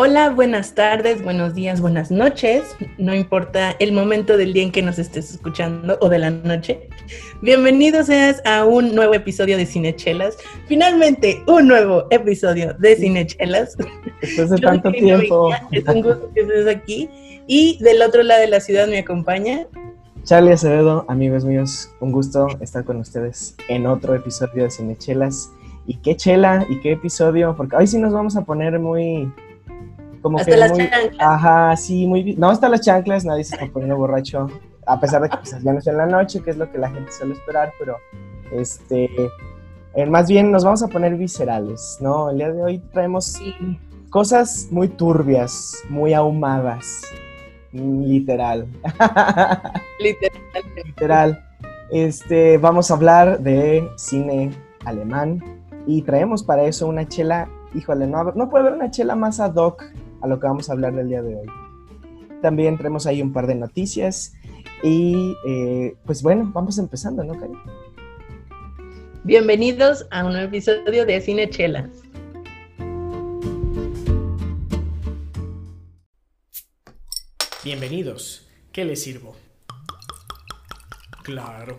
Hola, buenas tardes, buenos días, buenas noches. No importa el momento del día en que nos estés escuchando o de la noche. Bienvenidos seas a un nuevo episodio de Cinechelas. Finalmente, un nuevo episodio de Cinechelas. Después de tanto tiempo. Es un gusto que estés aquí. Y del otro lado de la ciudad me acompaña. Charlie Acevedo, amigos míos, un gusto estar con ustedes en otro episodio de Cinechelas. Y qué chela y qué episodio, porque hoy sí nos vamos a poner muy, como Hasta que las muy, chanclas. Ajá, sí, muy bien. No, hasta las chanclas, nadie se está poniendo borracho. A pesar de que pues, ya no es en la noche, que es lo que la gente suele esperar, pero este. eh, más bien nos vamos a poner viscerales, ¿no? El día de hoy traemos Sí. cosas muy turbias, muy ahumadas. Literal. Literal. Literal. Este, vamos a hablar de cine alemán y traemos para eso una chela, híjole, no, no puede haber una chela más ad hoc a lo que vamos a hablar del día de hoy. También traemos ahí un par de noticias y eh, pues bueno, vamos empezando, ¿no, Cari? Bienvenidos a un nuevo episodio de Cinechelas. Bienvenidos. ¿Qué les sirvo? Claro.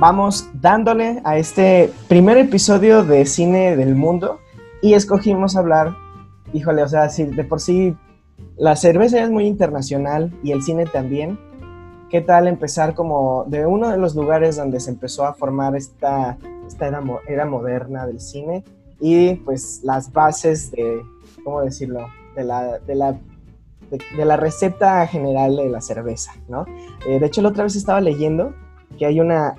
Vamos dándole a este primer episodio de cine del mundo y escogimos hablar, híjole, o sea, si de por sí la cerveza es muy internacional y el cine también, ¿qué tal empezar como de uno de los lugares donde se empezó a formar esta, esta era, era moderna del cine y pues las bases de, ¿cómo decirlo?, de la, de la, de, de la receta general de la cerveza, ¿no? Eh, de hecho, la otra vez estaba leyendo que hay una,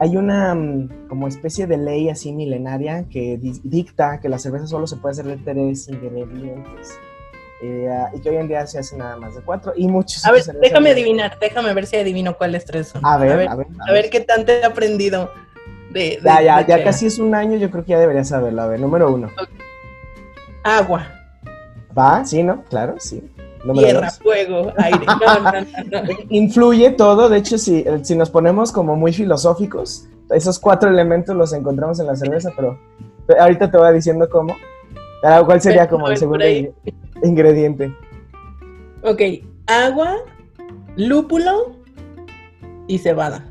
hay una mm, como especie de ley así milenaria que di- dicta que la cerveza solo se puede hacer de tres ingredientes. Eh, y que hoy en día se hace nada más de cuatro y muchos A ver, déjame de- adivinar, déjame ver si adivino cuáles tres son. a ver, a ver, a ver, a ver qué tanto he aprendido de, de- ya ya de ya casi es un año yo creo que ya debería saberlo. A ver número uno. Agua, va sí no claro sí tierra, fuego, aire. No, no, influye todo de hecho si si nos ponemos como muy filosóficos esos cuatro elementos los encontramos en la cerveza pero ahorita te voy diciendo cómo Ah, ¿Cuál sería como el segundo ingrediente? Ok, agua, lúpulo y cebada.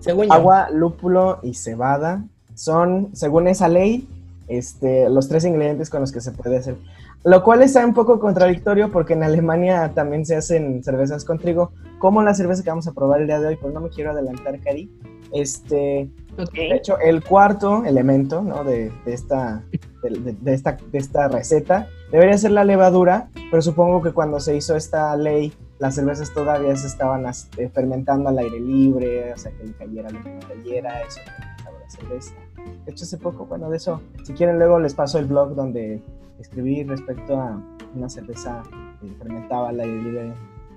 Según yo. Agua, lúpulo y cebada son, según esa ley, este, los tres ingredientes con los que se puede hacer. Lo cual está un poco contradictorio porque en Alemania también se hacen cervezas con trigo, como la cerveza que vamos a probar el día de hoy, pues no me quiero adelantar, Cari. Este, Ok. de hecho, el cuarto elemento ¿no? de, de esta, de, de- esta, de esta receta debería ser la levadura, pero supongo que cuando se hizo esta ley, las cervezas todavía se estaban eh, fermentando al aire libre, o sea, que le cayera lo que le cayera, eso la cerveza. De hecho, hace poco, bueno, de eso, si quieren, luego les paso el blog donde escribí respecto a una cerveza que fermentaba al aire libre.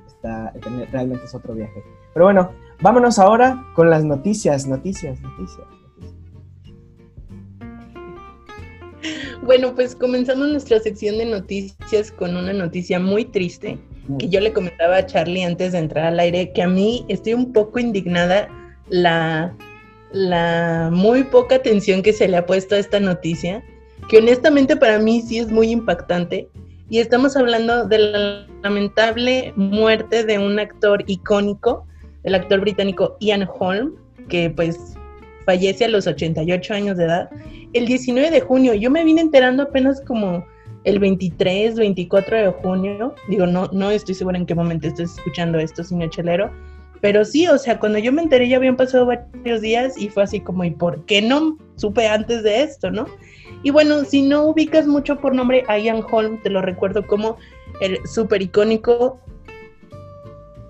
Está, realmente es otro viaje. Pero bueno, Vámonos ahora con las noticias, noticias, noticias. noticias. Bueno, pues comenzamos nuestra sección de noticias con una noticia muy triste que yo le comentaba a Charlie antes de entrar al aire, que a mí estoy un poco indignada la, la muy poca atención que se le ha puesto a esta noticia, que honestamente para mí sí es muy impactante. Y estamos hablando de la lamentable muerte de un actor icónico, el actor británico Ian Holm, que pues fallece a los 88 años de edad, el 19 de junio. Yo me vine enterando apenas como el 23, 24 de junio. Digo, no, no estoy segura en qué momento estés escuchando esto, señor Chelero. Pero sí, o sea, cuando yo me enteré ya habían pasado varios días y fue así como, ¿y por qué no supe antes de esto, no? Y bueno, si no ubicas mucho por nombre a Ian Holm, te lo recuerdo como el súper icónico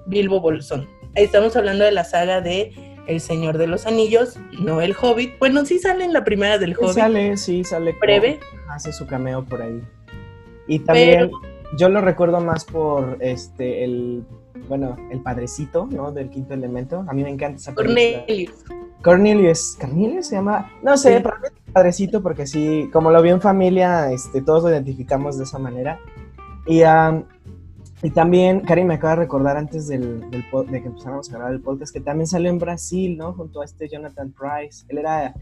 Bilbo Bolsón. Ahí estamos hablando de la saga de El Señor de los Anillos, no El Hobbit. Bueno, sí sale en la primera del Sí Hobbit, sale, sí, sale. breve, Hace su cameo por ahí. Y también pero yo lo recuerdo más por este, el, bueno, el padrecito, ¿no? Del quinto elemento. A mí me encanta esa película. Cornelius. Cornelius. ¿Cornelius se llama? No sé, Sí. es padrecito porque sí, como lo vi en familia, este, todos lo identificamos de esa manera. Y, am, y también, Cari me acaba de recordar antes del, del de que empezáramos a grabar el podcast que también salió en Brasil, ¿no? Junto a este Jonathan Price. Él era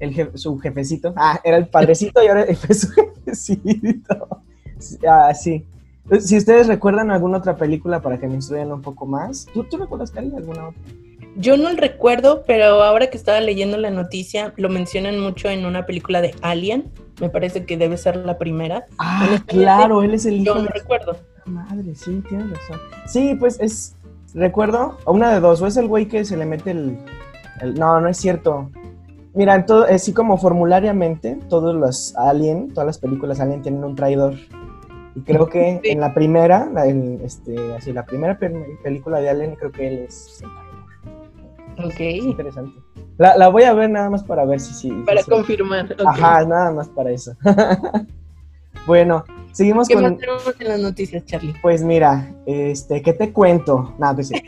el su jefecito. Ah, era el padrecito y ahora fue su jefecito. Ah, sí. Si ustedes recuerdan alguna otra película para que me instruyan un poco más. ¿Tú, tú recuerdas, Cari, alguna otra? Yo no recuerdo, pero ahora que estaba leyendo la noticia, lo mencionan mucho en una película de Alien. Me parece que debe ser la primera. Ah, claro, él es el hijo Yo no de recuerdo. Madre, sí, tienes razón. Sí, pues es. Recuerdo, una de dos, o es el güey que se le mete el. el- no, no es cierto. Mira, en todo, así como formulariamente, todos los Alien, todas las películas Alien tienen un traidor. Y creo que Sí. en la primera, la, en, este, así, la primera pel- película de Alien, creo que él es el traidor. Es Ok. interesante. La, la voy a ver nada más para ver si sí. Para si- confirmar. Ajá, nada más para eso. bueno, seguimos ¿Qué con. más tenemos en las noticias, Charlie? Pues mira, este, ¿qué te cuento? Nada, pues sí.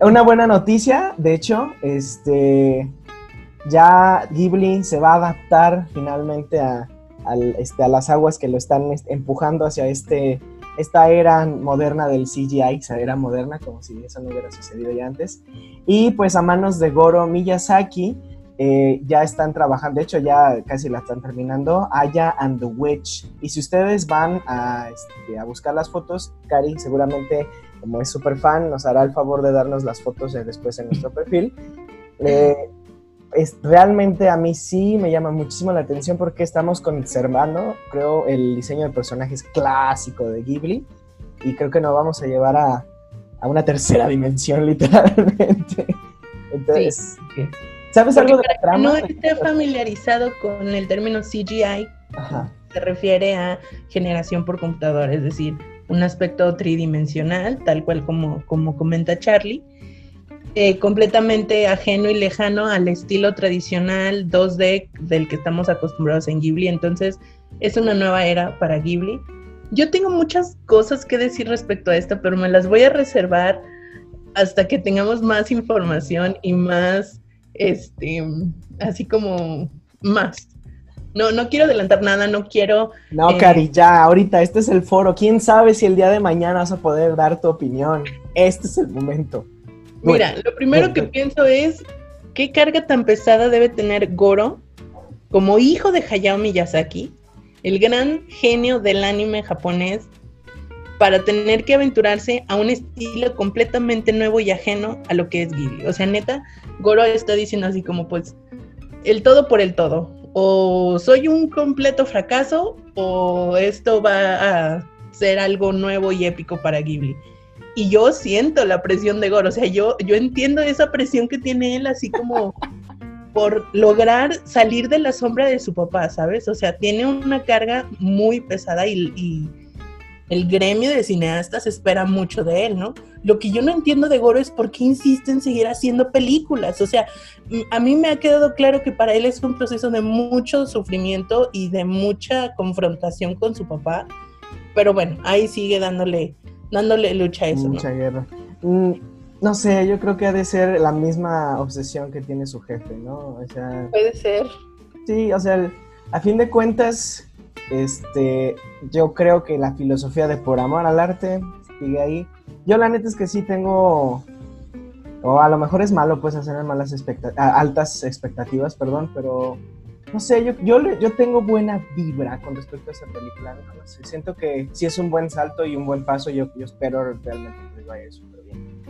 Una buena noticia, de hecho, este, ya Ghibli se va a adaptar finalmente a, al- este, a las aguas que lo están este, empujando hacia este, esta era moderna del CGI, esa era moderna, como si eso no hubiera sucedido ya antes. Y pues a manos de Goro Miyazaki, eh, ya están trabajando, de hecho ya casi la están terminando, Aya and the Witch. Y si ustedes van a, este, buscar las fotos, Cari seguramente, como es súper fan, nos hará el favor de darnos las fotos después en nuestro perfil. Eh, es, realmente a mí sí me llama muchísimo la atención porque estamos conservando, creo, el diseño de personajes clásico de Ghibli y creo que nos vamos a llevar a, a una tercera dimensión literalmente. Entonces, ¿sabes Porque algo de la trama? no esté familiarizado con el término CGI, Ajá. se refiere a generación por computadora, es decir, un aspecto tridimensional, tal cual como, como comenta Charlie, eh, completamente ajeno y lejano al estilo tradicional 2D del que estamos acostumbrados en Ghibli. Entonces, es una nueva era para Ghibli. Yo tengo muchas cosas que decir respecto a esto, pero me las voy a reservar hasta que tengamos más información y más, este, así como más. No, no quiero adelantar nada, no quiero No, Eh. Cari, ya, ahorita, este es el foro. ¿Quién sabe si el día de mañana vas a poder dar tu opinión? Este es el momento. Mira, Bueno, lo primero bueno, que bueno. pienso es qué carga tan pesada debe tener Goro como hijo de Hayao Miyazaki, el gran genio del anime japonés, para tener que aventurarse a un estilo completamente nuevo y ajeno a lo que es Ghibli. O sea, neta, Goro está diciendo así como pues el todo por el todo. O soy un completo fracaso o esto va a ser algo nuevo y épico para Ghibli. Y yo siento la presión de Goro, o sea, yo, yo entiendo esa presión que tiene él así como por lograr salir de la sombra de su papá, ¿sabes? O sea, tiene una carga muy pesada y, y el gremio de cineastas espera mucho de él, ¿no? Lo que yo no entiendo de Goro es por qué insiste en seguir haciendo películas. O sea, a mí me ha quedado claro que para él es un proceso de mucho sufrimiento y de mucha confrontación con su papá. Pero bueno, ahí sigue dándole, dándole lucha a eso, ¿no? Mucha guerra. Mm, no sé, yo creo que ha de ser la misma obsesión que tiene su jefe, ¿no? O sea, Puede ser. sí, o sea, a fin de cuentas, este, yo creo que la filosofía de por amor al arte sigue ahí. Yo la neta es que sí tengo, o a lo mejor es malo pues hacer malas expecta- a- altas expectativas, perdón, pero no sé, yo, yo, yo tengo buena vibra con respecto a esa película, no, No sé, siento que sí es un buen salto y un buen paso, yo, yo espero realmente que les vaya súper bien.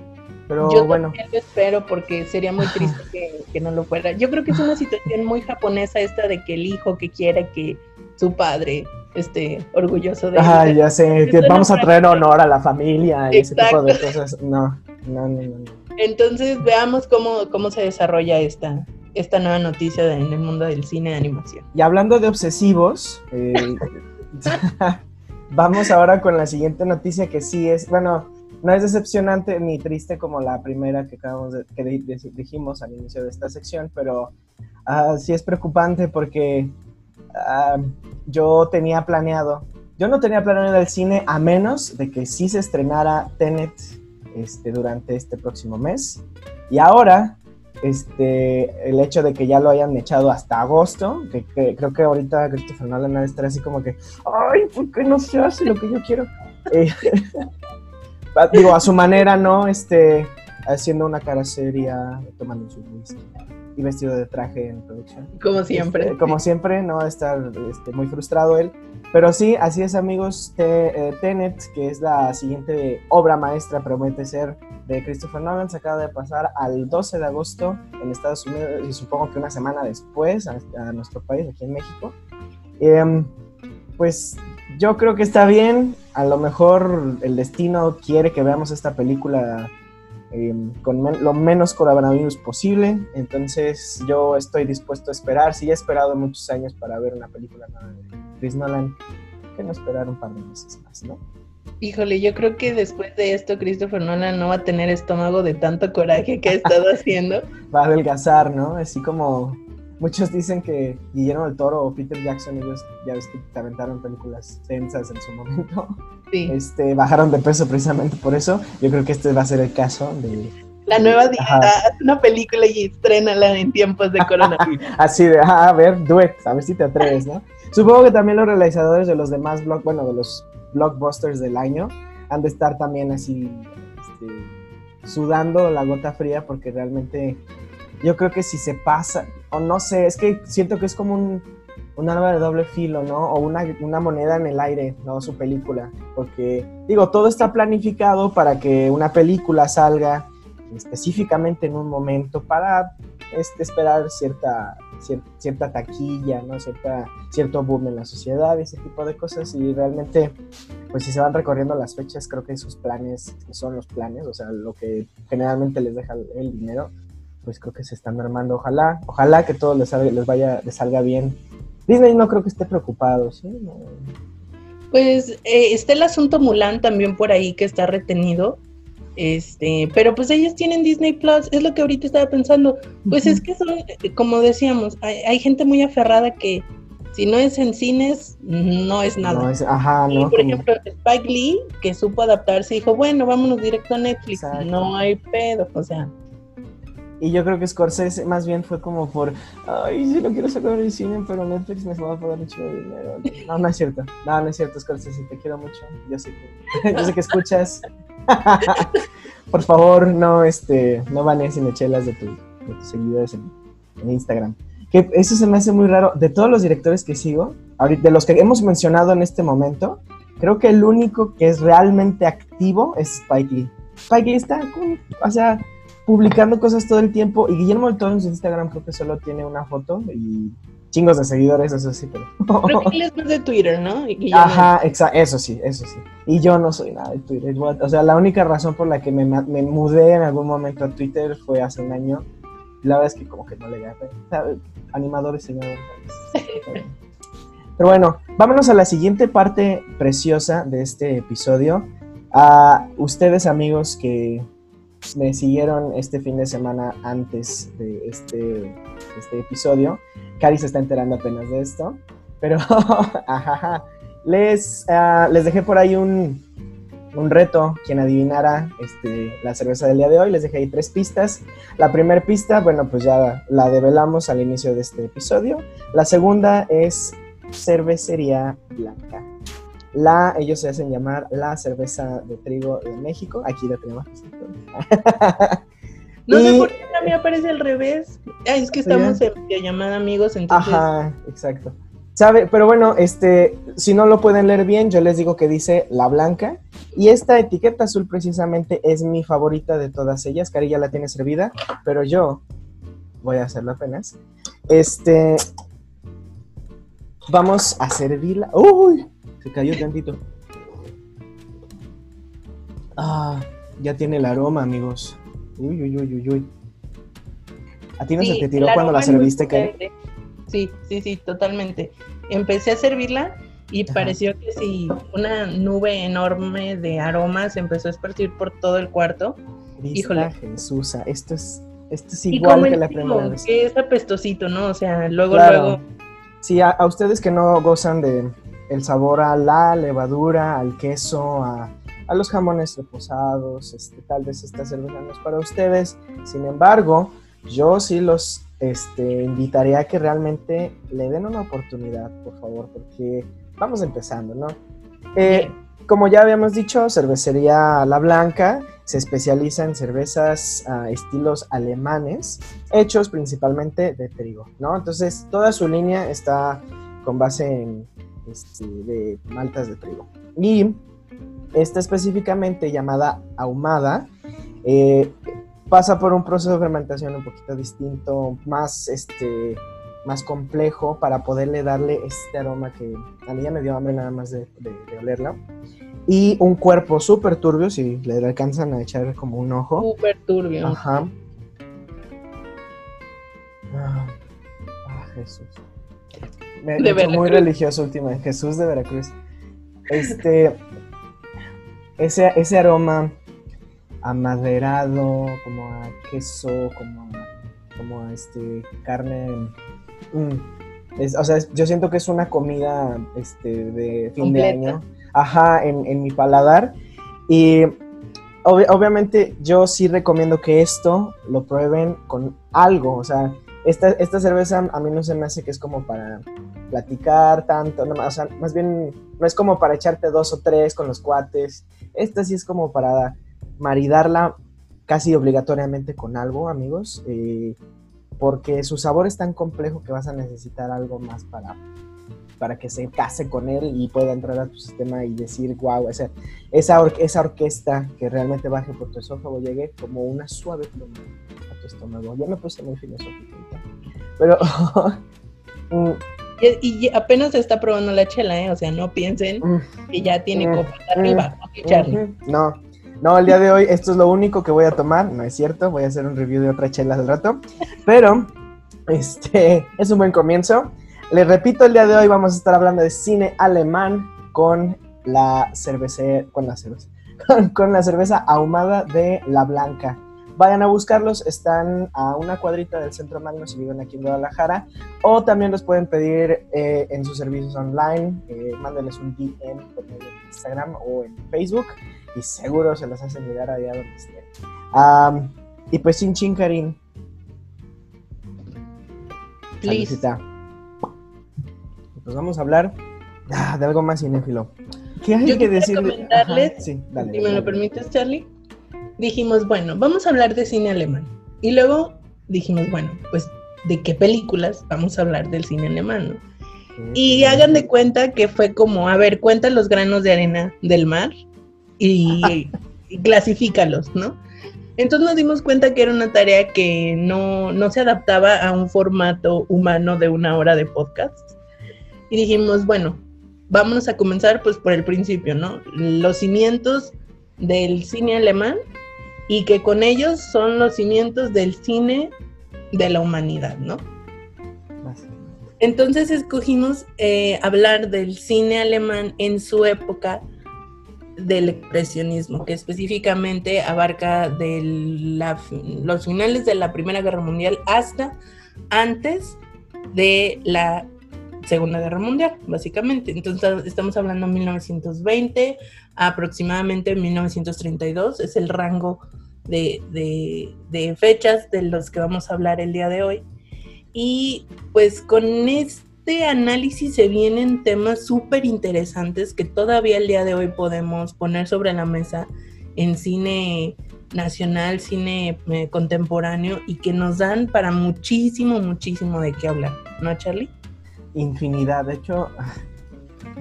Pero Yo bueno, lo espero porque sería muy triste que, que no lo fuera. Yo creo que es una situación muy japonesa esta de que el hijo que quiere que su padre esté orgulloso de Ay, él. ya sé, que vamos a traer honor a la familia y ese tipo de Exacto. cosas. No, no, no, no. no. Entonces veamos cómo, cómo se desarrolla esta, esta nueva noticia en el mundo del cine de animación. Y hablando de obsesivos, eh, vamos ahora con la siguiente noticia que sí es, bueno, no es decepcionante ni triste como la primera que acabamos que di- di- dijimos al inicio de esta sección, pero ah, sí es preocupante porque ah, yo tenía planeado, yo no tenía planeado al cine a menos de que sí se estrenara Tenet este, durante este próximo mes. Y ahora, este, el hecho de que ya lo hayan echado hasta agosto, que, creo que ahorita Christopher Nolan ha de estar así como que, ay, ¿por qué no se hace lo que yo quiero? Eh, digo, a su manera, ¿no? Este, haciendo una cara seria, tomando su whisky y vestido de traje en producción. Como siempre. Este, como siempre, no va a estar este, muy frustrado él. Pero sí, así es, amigos. Te- eh, Tenet, que es la siguiente obra maestra, promete ser de Christopher Nolan, se acaba de pasar al 12 de agosto en Estados Unidos y supongo que una semana después a, a nuestro país, aquí en México. Em, pues yo creo que está bien. A lo mejor el destino quiere que veamos esta película eh, con men- lo menos coronavirus posible. Entonces yo estoy dispuesto a esperar. Si ya he esperado muchos años para ver una película nueva de Chris Nolan, ¿por qué no esperar un par de meses más, no? Híjole, yo creo que después de esto Christopher Nolan no va a tener estómago de tanto coraje que ha estado haciendo. Va a adelgazar, ¿no? Así como muchos dicen que Guillermo del Toro o Peter Jackson, ellos ya ves que te aventaron películas tensas en su momento, Sí. este, bajaron de peso precisamente por eso. Yo creo que este va a ser el caso de, La nueva dieta, Ajá. haz una película y estrénala en tiempos de coronavirus. Así de, ah, a ver, do it, a ver si te atreves, ¿no? Supongo que también los realizadores de los demás block, bueno, de los blockbusters del año han de estar también así este, sudando la gota fría porque realmente yo creo que si se pasa, o no sé, es que siento que es como un, arma de doble filo, ¿no? O una, una moneda en el aire, ¿no? Su película. Porque, digo, todo está planificado para que una película salga específicamente en un momento para este, esperar cierta, cier- cierta taquilla, ¿no? Cierta, cierto boom en la sociedad, ese tipo de cosas. Y realmente, pues si se van recorriendo las fechas, creo que esos planes son los planes, o sea, lo que generalmente les deja el dinero, pues creo que se están armando. Ojalá, ojalá que todo les, salga- les vaya, les salga bien. Disney no creo que esté preocupado, ¿sí? No. Pues eh, está el asunto Mulan también por ahí que está retenido. Este, pero pues ellos tienen Disney Plus, es lo que ahorita estaba pensando. Pues es que son, como decíamos, hay, hay gente muy aferrada que si no es en cines, no es nada. No es- ajá, y no. por como- ejemplo, Spike Lee, que supo adaptarse, dijo, bueno, vámonos directo a Netflix. Exacto. No hay pedo, o sea. Y yo creo que Scorsese más bien fue como por, ay, sí lo quiero sacar del cine, pero Netflix me va a pagar mucho dinero. No, no es cierto. No, no es cierto, Scorsese, te quiero mucho. Yo sé que, yo sé que escuchas. por favor, no, este, no banees cinechelas de, tu, de tus seguidores en, Instagram. Que eso se me hace muy raro. De todos los directores que sigo, de los que hemos mencionado en este momento, creo que el único que es realmente activo es Spike Lee. Spike Lee está, o sea, publicando cosas todo el tiempo. Y Guillermo del Toro en su Instagram creo que solo tiene una foto y chingos de seguidores, eso sí, pero. Creo que él es más de Twitter, ¿no? Guillermo- Ajá, exacto, eso sí, eso sí. Y yo no soy nada de Twitter. O sea, la única razón por la que me, me mudé en algún momento a Twitter fue hace un año. La verdad es que como que no le agarré. Animadores, señores. Pero bueno, vámonos a la siguiente parte preciosa de este episodio. A ustedes amigos que me siguieron este fin de semana antes de este, este episodio. Cari se está enterando apenas de esto. Pero ajaja, les, ah, les dejé por ahí un, un reto. Quien adivinara este, la cerveza del día de hoy, les dejé ahí tres pistas. La primera pista, bueno, pues ya la develamos al inicio de este episodio. La segunda es cervecería blanca. La, ellos se hacen llamar la cerveza de trigo de México. Aquí la tenemos. No sé por qué a mí aparece al revés. Ah, es que estamos en llamada amigos, entonces. Ajá, exacto. ¿Sabe? Pero bueno, este, si no lo pueden leer bien, yo les digo que dice la blanca. Y esta etiqueta azul precisamente es mi favorita de todas ellas. Cari ya la tiene servida, pero yo voy a hacerlo apenas. Este, vamos a servirla. ¡Uy! Se cayó tantito. Ah, ya tiene el aroma, amigos. Uy, uy, uy, uy, uy. ¿A ti no se Sí, te tiró cuando la serviste, potente. Sí, sí, sí, totalmente. Empecé a servirla y Ajá. pareció que si una nube enorme de aromas empezó a esparcir por todo el cuarto. Vista Híjole. Jesús, esto es, esto es igual que la primo, primera vez. que es apestosito, ¿no? O sea, luego, Claro. luego, Sí, a, a ustedes que no gozan de el sabor a la levadura, al queso, a, a los jamones reposados, este, tal vez esta cerveza no es para ustedes. Sin embargo, yo sí los este, invitaría a que realmente le den una oportunidad, por favor, porque vamos empezando, ¿no? Eh, como ya habíamos dicho, cervecería La Blanca se especializa en cervezas ah, estilos alemanes, hechos principalmente de trigo, ¿no? Entonces, toda su línea está con base en este, de maltas de trigo. Y esta específicamente llamada ahumada eh, pasa por un proceso de fermentación un poquito distinto, más este más complejo para poderle darle este aroma que a mí ya me dio hambre nada más de, de. Y un cuerpo súper turbio, si le alcanzan a echar como un ojo. súper turbio. Ajá. Ah, ah, Jesús. Me, he hecho muy religioso últimamente. Jesús de Veracruz. Este. ese, ese aroma amaderado, como a queso, como a, como a este, carne. mm, es- o sea, es- yo siento que es una comida este, de fin de año. Ajá, en, en mi paladar. Y obvi- obviamente yo sí recomiendo que esto lo prueben con algo. O sea, esta, esta cerveza a mí no se me hace que es como para platicar tanto. No, o sea, más bien no es como para echarte dos o tres con los cuates. Esta sí es como para maridarla casi obligatoriamente con algo, amigos. eh, porque su sabor es tan complejo que vas a necesitar algo más para, para que se case con él y pueda entrar a tu sistema y decir, wow, esa, esa, or- esa orquesta que realmente baje por tu esófago llegue como una suave pluma a tu estómago. Ya me puse muy filosófico. Pero mm, Y, y apenas está probando la chela, ¿eh? O sea, no piensen mm, que ya tiene Mm, copas arriba. Charlie. Ujú, No, no, el día de hoy esto es lo único que voy a tomar, no es cierto, voy a hacer un review de otra chela al rato, pero este es un buen comienzo. Les repito, el día de hoy vamos a estar hablando de cine alemán con la cerveza, con la cerveza, con, con la cerveza ahumada de La Blanca. Vayan a buscarlos, están a una cuadrita del Centro Magno si viven aquí en Guadalajara, o también los pueden pedir eh, en sus servicios online, eh, mándenles un DM por medio de Instagram o en Facebook y seguro se las hacen llegar allá donde estén. Y pues chin chin Karin. Please. Saludcita. Pues vamos a hablar ah, de algo más cinéfilo. ¿Qué hay Yo que quisiera decir? comentarles, sí, dale, si me lo permites, Charlie, dijimos, bueno, vamos a hablar de cine alemán. Y luego dijimos, bueno, pues, ¿de qué películas vamos a hablar del cine alemán? no? Y hagan de cuenta que fue como, a ver, cuenta los granos de arena del mar y, y clasifícalos, ¿no? Entonces nos dimos cuenta que era una tarea que no, no se adaptaba a un formato humano de una hora de podcast. Y dijimos, bueno, vámonos a comenzar pues por el principio, ¿no? Los cimientos del cine alemán y que con ellos son los cimientos del cine de la humanidad, ¿no? Entonces escogimos eh, hablar del cine alemán en su época del expresionismo, que específicamente abarca de la- los finales de la Primera Guerra Mundial hasta antes de la Segunda Guerra Mundial, básicamente. Entonces estamos hablando de 1920, aproximadamente 1932, es el rango de, fechas de los que vamos a hablar el día de hoy. Y pues con este análisis se vienen temas súper interesantes que todavía el día de hoy podemos poner sobre la mesa en cine nacional, cine eh, contemporáneo y que nos dan para muchísimo, muchísimo de qué hablar, ¿no, Charlie? Infinidad. De hecho,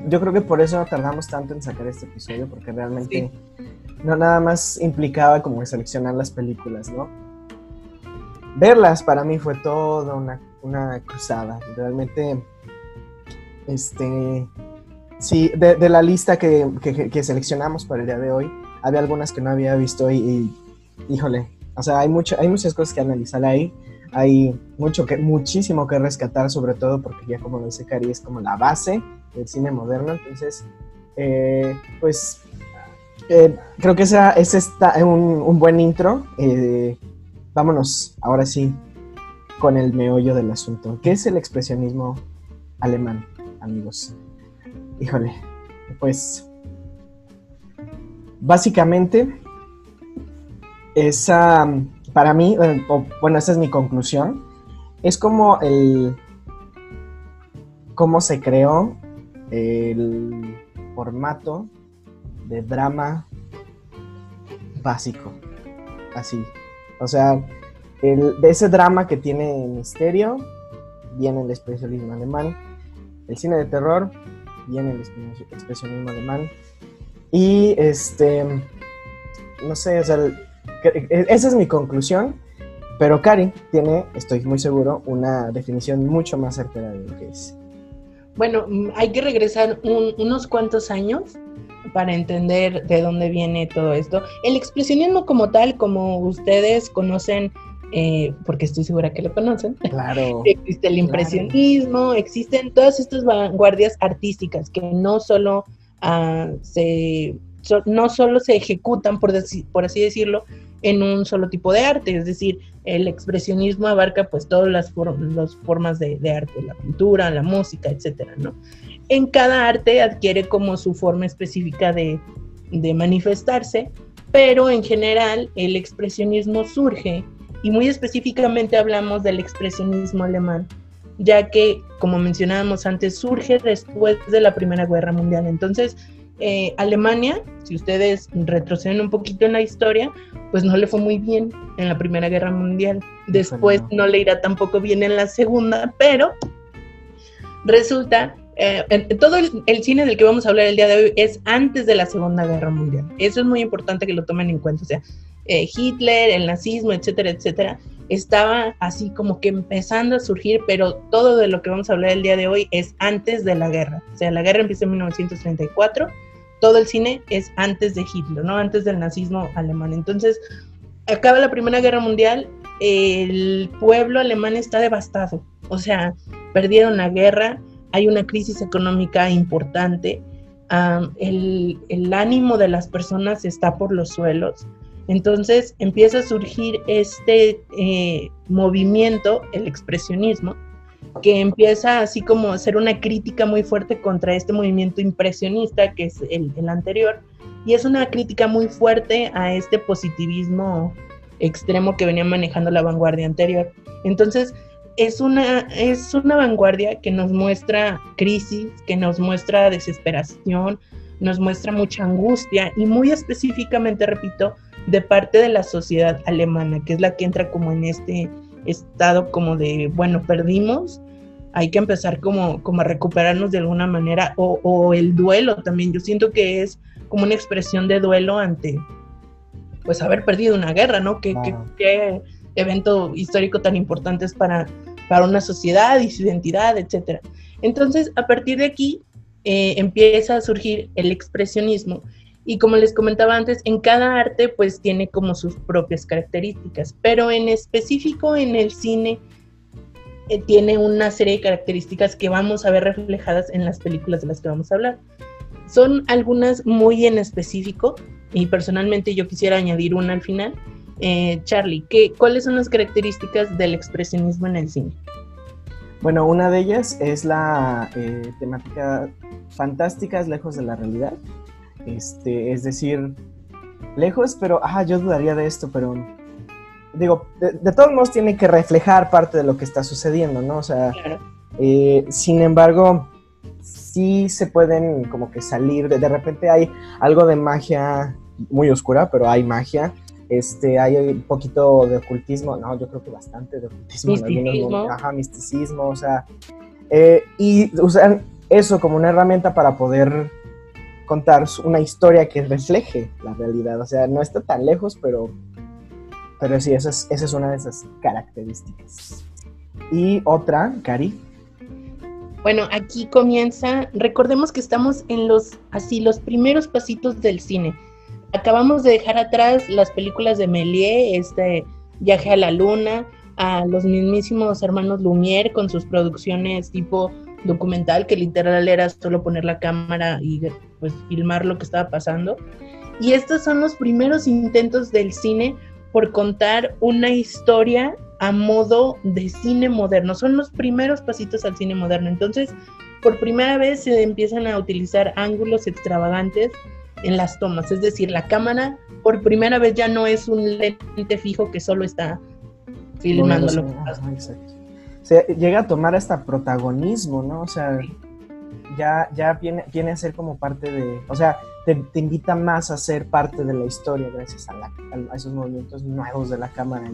yo creo que por eso tardamos tanto en sacar este episodio, porque realmente no nada más implicaba como seleccionar las películas, ¿no? Verlas para mí fue toda una, una cruzada. Realmente, este, sí, de, de la lista que, que- que seleccionamos para el día de hoy, había algunas que no había visto y, y, híjole, O sea, hay, mucho, hay muchas cosas que analizar ahí. Hay mucho que, muchísimo que rescatar, sobre todo porque ya como lo dice Cari, es como la base del cine moderno. Entonces, eh, pues eh, creo que ese está un, un buen intro. Eh, vámonos ahora sí con el meollo del asunto. ¿Qué es el expresionismo alemán, amigos? Híjole, pues básicamente esa, para mí, bueno, esa es mi conclusión, es como el, cómo se creó el formato de drama básico, así. O sea, el, de ese drama que tiene misterio, viene el expresionismo alemán. El cine de terror, viene el expresionismo alemán. Y este, no sé, o sea, esa es mi conclusión. Pero Cari tiene, estoy muy seguro, una definición mucho más certera de lo que es. Bueno, mm, hay que regresar unos cuantos años para entender de dónde viene todo esto. El expresionismo como tal, como ustedes conocen, eh, porque estoy segura que lo conocen. Claro. Existe el impresionismo, existen todas estas vanguardias artísticas que no solo ah, se no solo se ejecutan, por, por así decirlo, en un solo tipo de arte, es decir, el expresionismo abarca pues todas las, las formas de, de, arte, la pintura, la música, etcétera, ¿no? en cada arte adquiere como su forma específica de, manifestarse, pero en general el expresionismo surge y muy específicamente hablamos del expresionismo alemán, ya que, como mencionábamos antes, surge después de la Primera Guerra Mundial. Entonces, eh, Alemania, si ustedes retroceden un poquito en la historia, pues no le fue muy bien en la Primera Guerra Mundial. Después no le irá tampoco bien en la Segunda, pero resulta eh, todo el, cine del que vamos a hablar el día de hoy es antes de la Segunda Guerra Mundial. Eso es muy importante que lo tomen en cuenta. O sea, eh, Hitler, el nazismo, etcétera, etcétera, estaba así como que empezando a surgir, pero todo de lo que vamos a hablar el día de hoy es antes de la guerra. O sea, la guerra empieza en 1934, todo el cine es antes de Hitler, ¿no? Antes del nazismo alemán. Entonces, acaba la Primera Guerra Mundial, el pueblo alemán está devastado. O sea, perdieron la guerra, hay una crisis económica importante, el, ánimo de las personas está por los suelos. Entonces empieza a surgir este eh, movimiento, el expresionismo, que empieza así como a hacer una crítica muy fuerte contra este movimiento impresionista, que es el, el anterior, y es una crítica muy fuerte a este positivismo extremo que venía manejando la vanguardia anterior. Entonces, es una, es una vanguardia que nos muestra crisis, que nos muestra desesperación, nos muestra mucha angustia y muy específicamente, repito, de parte de la sociedad alemana, que es la que entra como en este estado como de, bueno, perdimos, hay que empezar como, como a recuperarnos de alguna manera, o, el duelo también, yo siento que es como una expresión de duelo ante, pues, haber perdido una guerra, ¿no? Que, evento histórico tan importante es para, para una sociedad y su identidad, etc. Entonces, a partir de aquí eh, empieza a surgir el expresionismo y como les comentaba antes, en cada arte pues tiene como sus propias características, pero en específico en el cine eh, tiene una serie de características que vamos a ver reflejadas en las películas de las que vamos a hablar. Son algunas muy en específico y personalmente yo quisiera añadir una al final, eh, Charlie, ¿qué, ¿cuáles son las características del expresionismo en el cine? Bueno, una de ellas es la eh, temática fantásticas lejos de la realidad. Este, es decir, lejos, pero ah, yo dudaría de esto, pero digo, de, todos modos tiene que reflejar parte de lo que está sucediendo, ¿no? O sea, eh, sin embargo, sí se pueden como que salir, de, de repente hay algo de magia muy oscura, pero hay magia este, hay un poquito de ocultismo, no, yo creo que bastante de ocultismo. Misticismo. Ajá, misticismo, o sea, eh, y usan eso como una herramienta para poder contar una historia que refleje la realidad, o sea, no está tan lejos, pero, pero sí, esa es, esa es una de esas características. Y otra, Cari. Bueno, aquí comienza, recordemos que estamos en los, así, los primeros pasitos del cine acabamos de dejar atrás las películas de Méliès, este Viaje a la Luna, a los mismísimos hermanos Lumière con sus producciones tipo documental, que literal era solo poner la cámara y pues filmar lo que estaba pasando. Y estos son los primeros intentos del cine por contar una historia a modo de cine moderno. Son los primeros pasitos al cine moderno. Entonces, por primera vez se empiezan a utilizar ángulos extravagantes en las tomas. Es decir, la cámara por primera vez ya no es un lente fijo que solo está filmando lo que pasa. Llega a tomar hasta protagonismo, ¿no? O sea, ya, ya viene, viene a ser como parte de, o sea, te, invita más a ser parte de la historia gracias a, a esos movimientos nuevos de la cámara.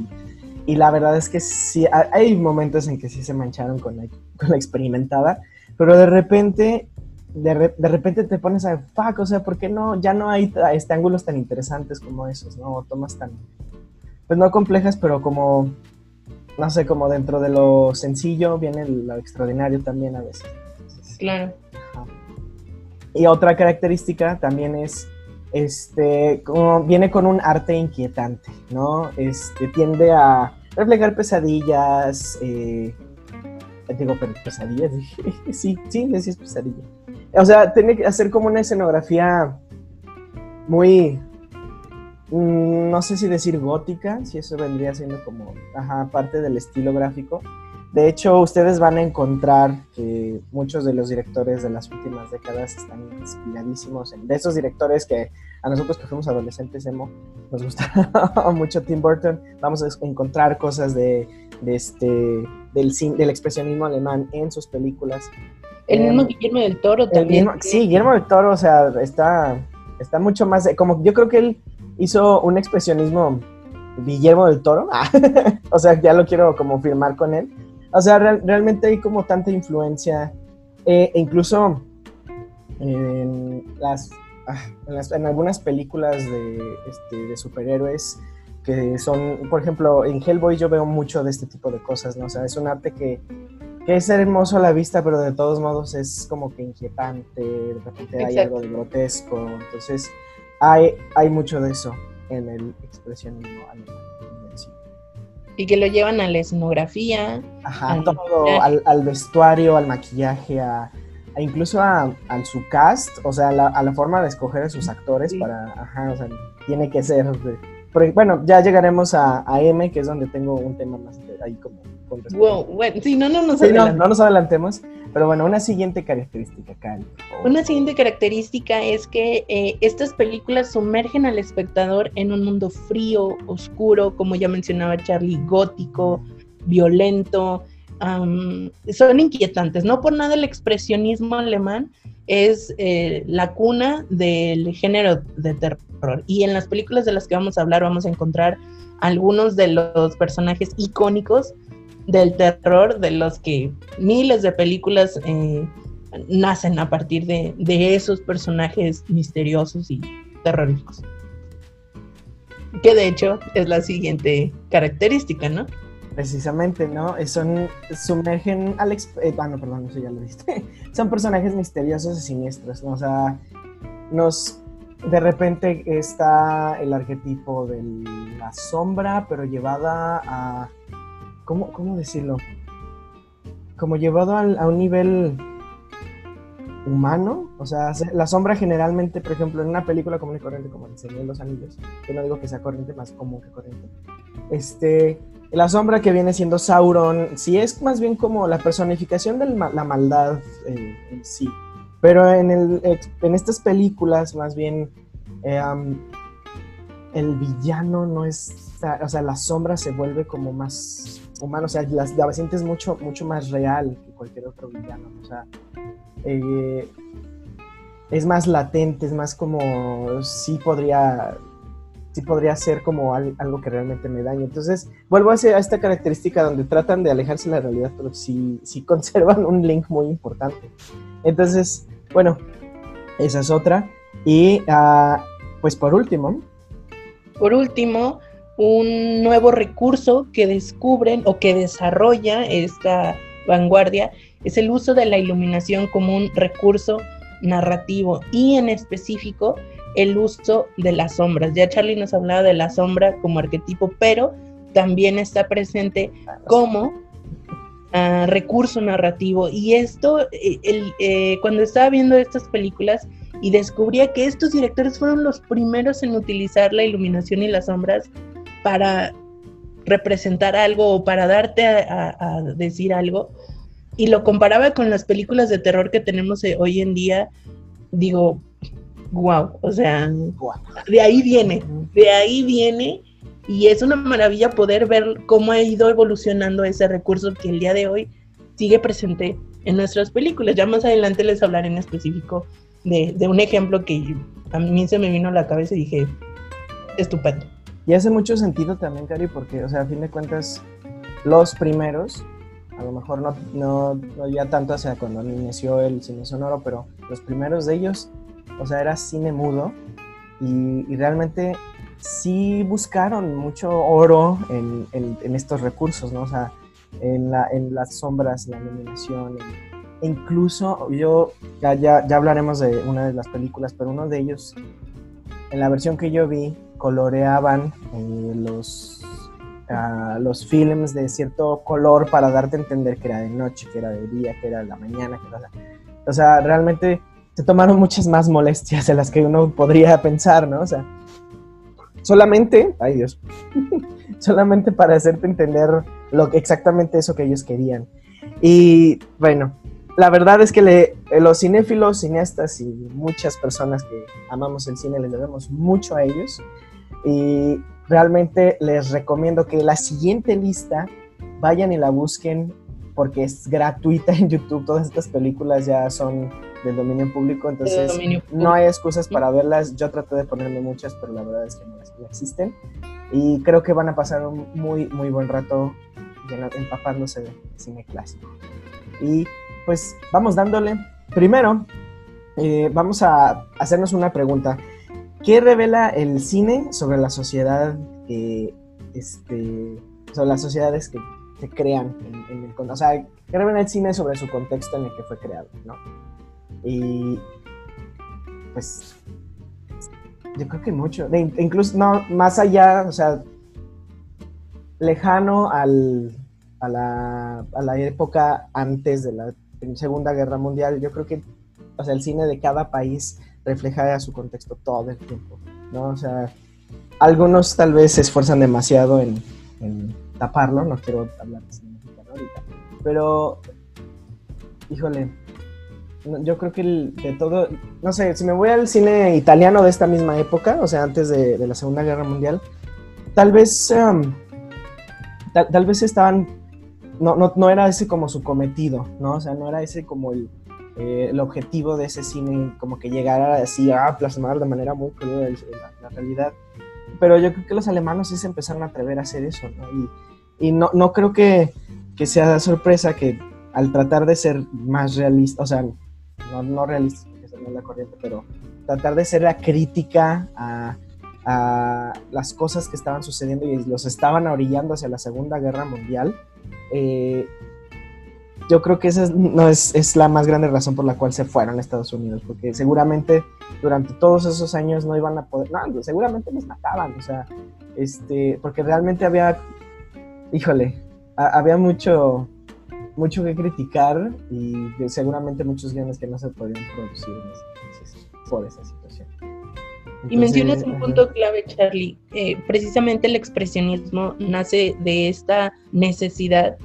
Y, la verdad es que sí, hay momentos en que sí se mancharon con la, con la experimentada, pero de repente, de, de, repente te pones a, fuck, o sea, ¿por qué no? Ya no hay este, ángulos tan interesantes como esos, ¿no? tomas tan, pues no complejas, pero como, no sé, como dentro de lo sencillo viene lo extraordinario también a veces. Claro. Y otra característica también es, este, como viene con un arte inquietante, ¿no? Este, tiende a reflejar pesadillas, eh, digo, pesadillas, sí, sí, sí es pesadilla. O sea, tiene que hacer como una escenografía muy, mm, no sé si decir gótica, si eso vendría siendo como, ajá, parte del estilo gráfico, de hecho, ustedes van a encontrar que muchos de los directores de las últimas décadas están inspiradísimos en de esos directores que a nosotros que fuimos adolescentes emo nos gusta mucho Tim Burton. Vamos a encontrar cosas de, este del, del expresionismo alemán en sus películas. El mismo em, Guillermo del Toro también. sí, Guillermo del Toro, o sea, está, está mucho más, como yo creo que él hizo un expresionismo Guillermo del Toro, o sea, ya lo quiero como firmar con él o sea, realmente hay como tanta influencia, eh, e incluso en, las, ah, en, algunas películas de, este, de, superhéroes que son, por ejemplo, en Hellboy yo veo mucho de este tipo de cosas, ¿no? O sea, es un arte que, que es hermoso a la vista, pero de todos modos es como que inquietante, de repente hay algo de grotesco, entonces hay, hay mucho de eso en el expresionismo alemán y que lo llevan a la escenografía. Ajá, todo, al, vestuario, al maquillaje, a, incluso a, su cast, o sea, a la forma de escoger a sus actores para, ajá, o sea, tiene que ser, bueno, ya llegaremos a, M, que es donde tengo un tema más ahí como Wow, bueno, sí, no, no nos no, no, nos adelantemos, pero bueno, una siguiente característica, Cali. Una siguiente característica es que eh, estas películas sumergen al espectador en un mundo frío, oscuro, como ya mencionaba Charlie, gótico, violento, son inquietantes. No por nada el expresionismo alemán es eh, la cuna del género de terror. Y en las películas de las que vamos a hablar vamos a encontrar algunos de los personajes icónicos del terror, de los que miles de películas eh, nacen a partir de, esos personajes misteriosos y terroríficos. Que de hecho es la siguiente característica, ¿no? Precisamente, ¿no? Son, sumergen al... Eh, ah, no, perdón, eso ya lo viste. Son personajes misteriosos y siniestros, ¿no? O sea, nos... De repente está el arquetipo de la sombra, pero llevada a ¿cómo, cómo decirlo? Como llevado a un nivel humano, o sea, la sombra generalmente, por ejemplo, en una película común y corriente como El Señor de los Anillos, que no digo que sea corriente, más común que corriente, este, la sombra que viene siendo Sauron, sí es más bien como la personificación de la maldad en sí, pero en, el, en estas películas más bien eh, el villano no es, o sea, la sombra se vuelve como más humano, o sea, la, la sientes mucho, mucho más real que cualquier otro villano, o sea, eh, es más latente, es más como, sí podría, sí podría ser como algo que realmente me dañe. Entonces, vuelvo a, a esta característica donde tratan de alejarse de la realidad, pero sí, sí conservan un link muy importante. Entonces, bueno, esa es otra. Y, uh, pues por último. Por último, un nuevo recurso que descubren o que desarrolla esta vanguardia es el uso de la iluminación como un recurso narrativo y en específico el uso de las sombras. Ya Charlie nos hablaba de la sombra como arquetipo, pero también está presente como ah, recurso narrativo. Y esto, eh, eh, cuando estaba viendo estas películas y descubría que estos directores fueron los primeros en utilizar la iluminación y las sombras para representar algo o para darte a decir algo, y lo comparaba con las películas de terror que tenemos eh, hoy en día, digo, wow, o sea, de ahí viene, de ahí viene y es una maravilla poder ver cómo ha ido evolucionando ese recurso que el día de hoy sigue presente en nuestras películas. Ya más adelante les hablaré en específico de, de un ejemplo que a mí se me vino a la cabeza y dije, estupendo. Y hace mucho sentido también, Cari, porque, o sea, a fin de cuentas, los primeros a lo mejor no, no, no ya tanto hacia cuando inició el cine sonoro, pero los primeros de ellos, o sea, era cine mudo y, realmente sí buscaron mucho oro en, en, estos recursos, ¿no? O sea, en, la, en las sombras, la iluminación, e incluso yo, ya, ya, ya hablaremos de una de las películas, pero uno de ellos, en la versión que yo vi, coloreaban eh, los los films de cierto color para darte a entender que era de noche, que era de día, que era de la mañana. O sea, realmente se tomaron muchas más molestias de las que uno podría pensar, ¿no? O sea, solamente, ay Dios, solamente para hacerte entender lo exactamente eso que ellos querían. Y bueno, la verdad es que le, los cinéfilos, cineastas y muchas personas que amamos el cine les debemos mucho a ellos. Y realmente les recomiendo que la siguiente lista vayan y la busquen porque es gratuita en YouTube. Todas estas películas ya son del dominio público, entonces no hay excusas para verlas. Yo traté de ponerme muchas, pero la verdad es que no, existen. Y creo que van a pasar un muy, muy buen rato empapándose de cine clásico. Y pues vamos dándole. Primero, eh, vamos a hacernos una pregunta. ¿Qué revela el cine sobre la sociedad este, sobre las sociedades que se crean en, el o sea, qué revela el cine sobre su contexto en el que fue creado, ¿no? Y pues yo creo que mucho, incluso no más allá, o sea, lejano al, a, la, a la época antes de la Segunda Guerra Mundial, yo creo que, o sea, el cine de cada país refleja su contexto todo el tiempo, ¿no? O sea, algunos tal vez se esfuerzan demasiado en, taparlo, no quiero hablar de cine ahorita, pero, híjole, yo creo que de todo, no sé, si me voy al cine italiano de esta misma época, o sea, antes de, la Segunda Guerra Mundial, tal vez, um, tal, vez estaban, no, no, no, era ese como su cometido, ¿no? O sea, no era ese como el, eh, el objetivo de ese cine como que llegara así a plasmar de manera muy cruda la, realidad. Pero yo creo que los alemanes sí se empezaron a atrever a hacer eso, ¿no? Y, no, no, creo que, que, sea sorpresa que al tratar de ser más realista, o sea, no, no realista, porque esa no es la corriente, pero tratar de ser la crítica a, a las cosas que estaban sucediendo y los estaban orillando hacia la Segunda Guerra Mundial, eh, yo creo que esa no es, la más grande razón por la cual se fueron a Estados Unidos, porque seguramente durante todos esos años no iban a poder, no, seguramente les mataban, o sea, este, porque realmente había, híjole, había mucho, mucho que criticar y seguramente muchos guiones que no se podían producir por esa situación. y mencionas un punto clave, Charlie. Eh, precisamente el expresionismo nace de esta necesidad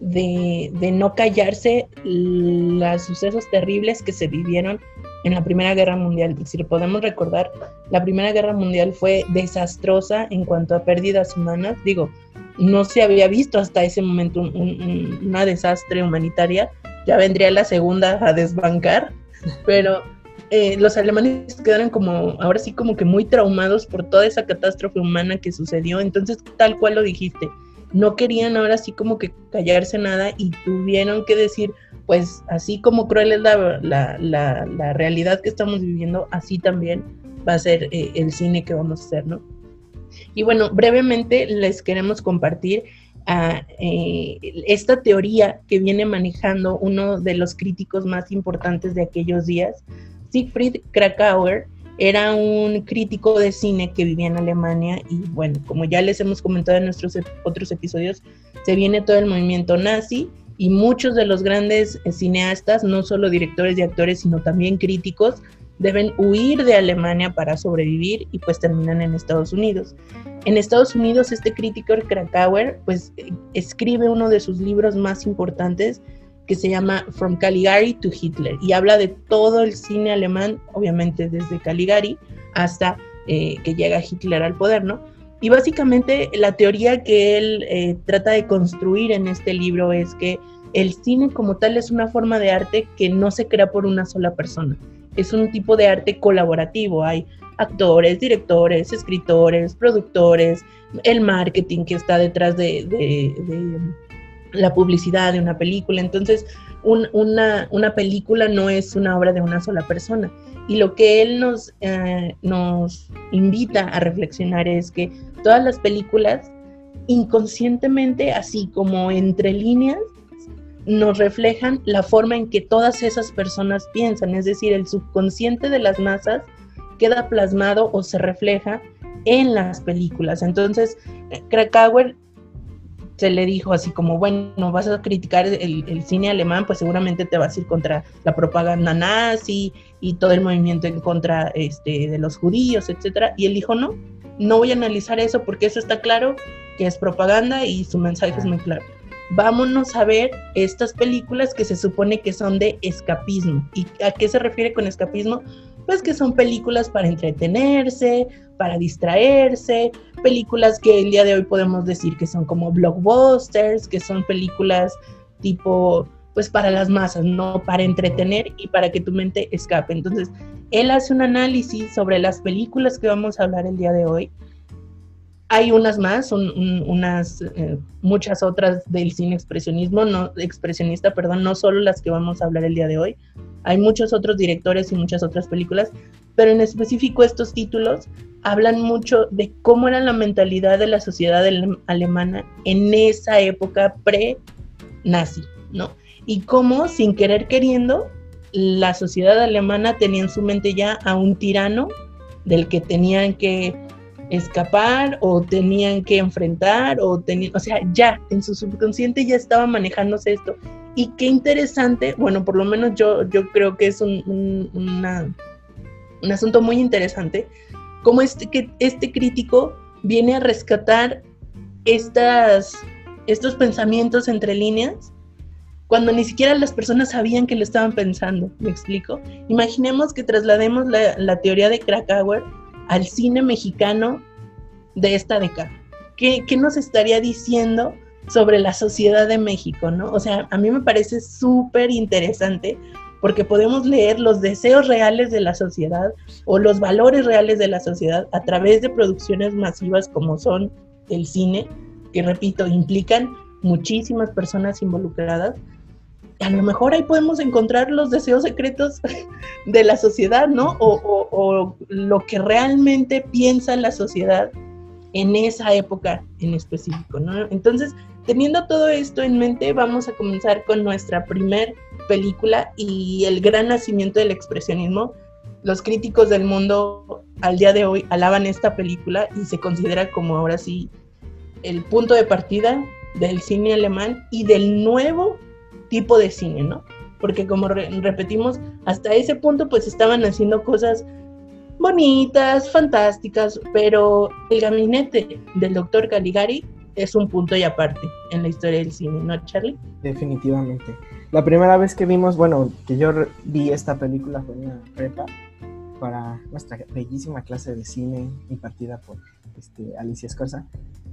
de, no callarse los sucesos terribles que se vivieron en la Primera Guerra Mundial. Si lo podemos recordar, la Primera Guerra Mundial fue desastrosa en cuanto a pérdidas humanas. Digo, no se había visto hasta ese momento una desastre humanitaria. Ya vendría la segunda a desbancar, pero eh, los alemanes quedaron como, ahora sí como que muy traumados por toda esa catástrofe humana que sucedió. Entonces, tal cual lo dijiste, no querían ahora sí como que callarse nada y tuvieron que decir, pues así como cruel es la, realidad que estamos viviendo, así también va a ser eh, el cine que vamos a hacer, ¿no? Y bueno, brevemente les queremos compartir ah, eh, esta teoría que viene manejando uno de los críticos más importantes de aquellos días, Siegfried Krakauer, era un crítico de cine que vivía en Alemania y bueno, como ya les hemos comentado en nuestros otros episodios, se viene todo el movimiento nazi y muchos de los grandes eh, cineastas, no solo directores y actores, sino también críticos, deben huir de Alemania para sobrevivir y pues terminan en Estados Unidos. En Estados Unidos este crítico Krakauer pues eh, escribe uno de sus libros más importantes que se llama From Caligari to Hitler y habla de todo el cine alemán, obviamente desde Caligari hasta eh, que llega Hitler al poder, ¿no? Y básicamente la teoría que él eh, trata de construir en este libro es que el cine como tal es una forma de arte que no se crea por una sola persona. Es un tipo de arte colaborativo. Hay actores, directores, escritores, productores, el marketing que está detrás de, la publicidad de una película. Entonces, una, una, película no es una obra de una sola persona. Y lo que él nos, eh, nos invita a reflexionar es que todas las películas, inconscientemente, así como entre líneas, nos reflejan la forma en que todas esas personas piensan, es decir, el subconsciente de las masas queda plasmado o se refleja en las películas. Entonces, Krakauer se le dijo así como, bueno, vas a criticar el, cine alemán, pues seguramente te vas a ir contra la propaganda nazi y todo el movimiento en contra este, de los judíos, etcétera. Y él dijo, no, no voy a analizar eso porque eso está claro que es propaganda y su mensaje es muy claro. Vámonos a ver estas películas que se supone que son de escapismo. ¿Y a qué se refiere con escapismo? Pues que son películas para entretenerse, para distraerse, películas que el día de hoy podemos decir que son como blockbusters, que son películas tipo pues para las masas, no para entretener y para que tu mente escape. Entonces, él hace un análisis sobre las películas que vamos a hablar el día de hoy. Hay unas más, unas eh, muchas otras del cine expresionismo, no expresionista, perdón, no solo las que vamos a hablar el día de hoy. Hay muchos otros directores y muchas otras películas, pero en específico estos títulos hablan mucho de cómo era la mentalidad de la sociedad alemana en esa época pre-nazi, ¿no? y cómo, sin querer queriendo, la sociedad alemana tenía en su mente ya a un tirano del que tenían que escapar o tenían que enfrentar o tenían, o sea, ya en su subconsciente ya estaba manejándose esto. Y qué interesante, bueno, por lo menos yo, yo creo que es un, un asunto muy interesante, cómo este, que este crítico viene a rescatar estas, estos pensamientos entre líneas cuando ni siquiera las personas sabían que lo estaban pensando, ¿me explico? Imaginemos que traslademos la, teoría de Krakauer al cine mexicano de esta década. ¿Qué, ¿Qué, nos estaría diciendo sobre la sociedad de México, no? O sea, a mí me parece súper interesante porque podemos leer los deseos reales de la sociedad o los valores reales de la sociedad a través de producciones masivas como son el cine, que repito, implican muchísimas personas involucradas a lo mejor ahí podemos encontrar los deseos secretos de la sociedad, ¿no? O, lo que realmente piensa la sociedad en esa época en específico, ¿no? Entonces, teniendo todo esto en mente, vamos a comenzar con nuestra primer película y el gran nacimiento del expresionismo. Los críticos del mundo al día de hoy alaban esta película y se considera como ahora sí el punto de partida del cine alemán y del nuevo tipo de cine, ¿no? Porque como repetimos, hasta ese punto pues estaban haciendo cosas bonitas, fantásticas, pero el gabinete del doctor Caligari es un punto y aparte en la historia del cine, ¿no, Charlie? Definitivamente. La primera vez que vimos, bueno, que yo vi esta película fue en la prepa para nuestra bellísima clase de cine impartida por este, Alicia Escorza.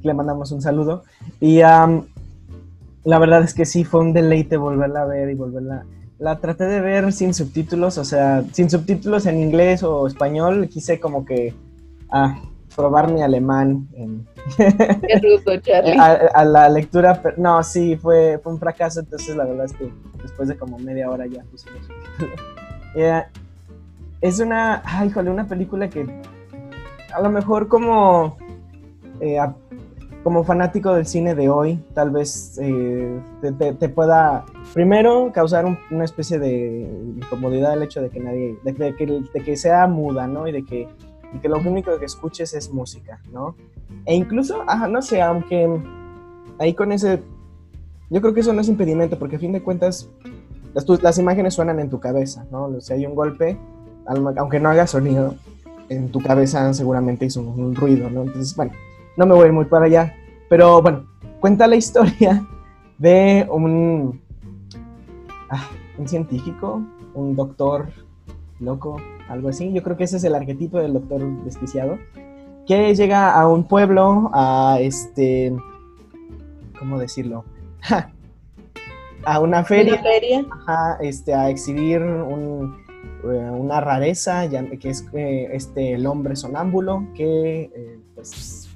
Le mandamos un saludo. Y la verdad es que sí fue un deleite volverla a ver y volverla. La traté de ver sin subtítulos, o sea, sin subtítulos en inglés o español. Quise como que ah, probar mi alemán en, Qué ruso, Charlie. A, la lectura. No, sí, fue, fue un fracaso. Entonces, la verdad es que después de como media hora ya subtítulos. Eh, es una. Ay, híjole, una película que a lo mejor como. Eh, como fanático del cine de hoy, tal vez eh, te, te- te pueda, primero, causar un- una especie de incomodidad el hecho de que nadie, de, de que, de que sea muda, ¿no? Y de que, y que lo único que escuches es música, ¿no? E incluso, ajá, no sé, aunque ahí con ese, yo creo que eso no es impedimento, porque a fin de cuentas, las, imágenes suenan en tu cabeza, ¿no? Si hay un golpe, aunque no haga sonido, en tu cabeza seguramente hizo un, ruido, ¿no? Entonces, bueno, no me voy muy para allá. Pero bueno, cuenta la historia de un, ah, un científico, un doctor loco, algo así. Yo creo que ese es el arquetipo del doctor desquiciado, que llega a un pueblo a este, ¿cómo decirlo? a una feria Una feria. ajá, este, a exhibir un, eh, una rareza, ya- que es eh, este, el hombre sonámbulo, que eh, pues,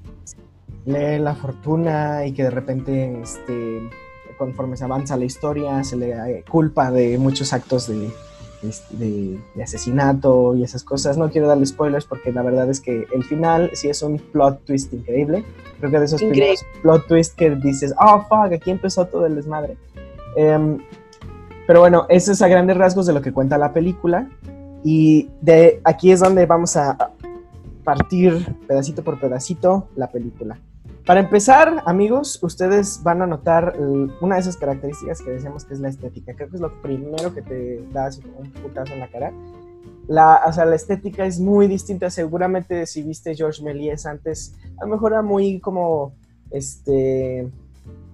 lee la fortuna y que de repente, este, conforme se avanza la historia, se le eh, culpa de muchos actos de, de- de asesinato y esas cosas. No quiero darle spoilers porque la verdad es que el final sí es un plot twist increíble. Creo que de esos Increíble. primeros plot twist que dices, oh, fuck, aquí empezó todo el desmadre. Em, pero bueno, eso es a grandes rasgos de lo que cuenta la película. Y de aquí es donde vamos a partir pedacito por pedacito la película. Para empezar, amigos, ustedes van a notar eh, una de esas características que decíamos que es la estética. Creo que es lo primero que te da un putazo en la cara. La, o sea, la estética es muy distinta. Seguramente si viste George Méliès antes, a lo mejor era muy como, este,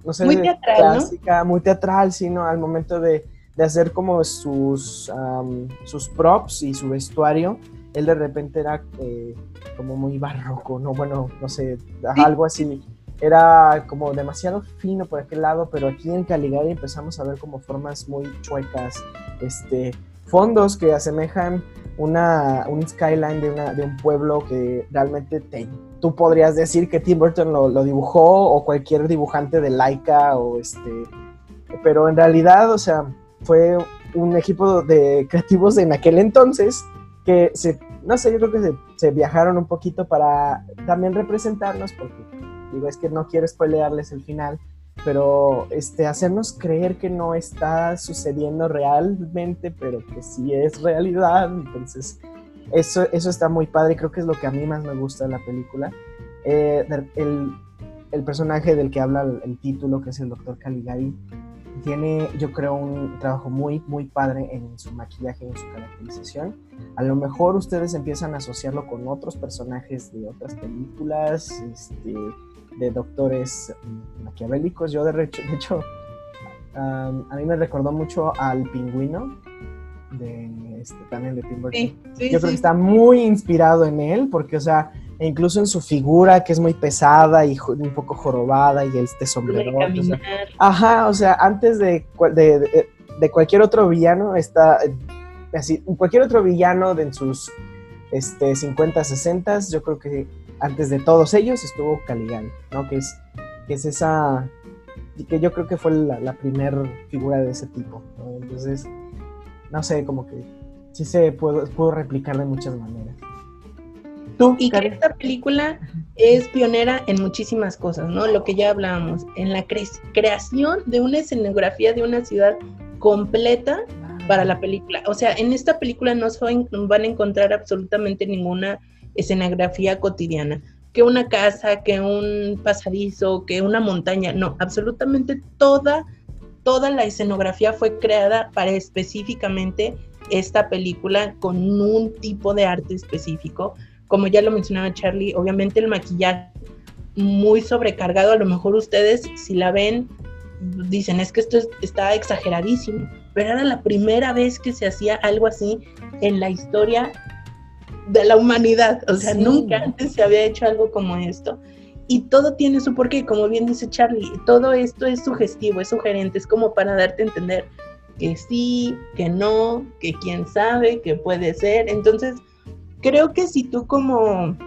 no sé, Muy teatral, ¿no? clásica, muy teatral, sino al momento de, de hacer como sus, am, sus props y su vestuario, él de repente era eh, como muy barroco, ¿no? Bueno, no sé, algo así. Era como demasiado fino por aquel lado, pero aquí en Caligari empezamos a ver como formas muy chuecas, este, fondos que asemejan una, un skyline de, una, de un pueblo que realmente te, tú podrías decir que Tim Burton lo, lo dibujó o cualquier dibujante de Laika o este, pero en realidad, o sea, fue un equipo de creativos en aquel entonces que se, no sé, yo creo que se, se viajaron un poquito para también representarnos, porque digo, es que no quiero spoilearles el final, pero este, hacernos creer que no está sucediendo realmente, pero que sí es realidad, entonces eso, eso está muy padre creo que es lo que a mí más me gusta de la película. Eh, el, el personaje del que habla el, el título, que es el doctor Caligari, tiene, yo creo, un trabajo muy, muy padre en su maquillaje y en su caracterización. A lo mejor ustedes empiezan a asociarlo con otros personajes de otras películas, este, de doctores mm, maquiavélicos. Yo, de, recho- de hecho, um, a mí me recordó mucho al pingüino, de, este, también de Tim Burton. Sí, sí, Yo creo que sí. está muy inspirado en él, porque, o sea, e incluso en su figura, que es muy pesada y un poco jorobada, y este sombrero. caminar. Ajá, o sea, antes de, cual- de, de- de cualquier otro villano, está eh, así, cualquier otro villano de en sus este, 50, 60, yo creo que antes de todos ellos estuvo Caligari, ¿no? Que es, que es esa, que yo creo que fue la, la primera figura de ese tipo, ¿no? Entonces, no sé, como que sí se pudo, pudo replicar de muchas maneras. Tú, Y que esta película es pionera en muchísimas cosas, ¿no? Lo que ya hablábamos, en la cre- creación de una escenografía de una ciudad completa para la película. O sea, en esta película no se van van a encontrar absolutamente ninguna escenografía cotidiana, que una casa, que un pasadizo, que una montaña, no, absolutamente toda, toda la escenografía fue creada para específicamente esta película con un tipo de arte específico. Como ya lo mencionaba Charlie, obviamente el maquillaje muy sobrecargado, a lo mejor ustedes si la ven dicen es que esto es- está exageradísimo, pero era la primera vez que se hacía algo así en la historia de la humanidad, o sea, Sí. nunca antes se había hecho algo como esto. Y todo tiene su porqué, como bien dice Charlie, todo esto es sugestivo, es sugerente, es como para darte a entender que sí, que no, que quién sabe, que puede ser. Entonces, creo que si tú como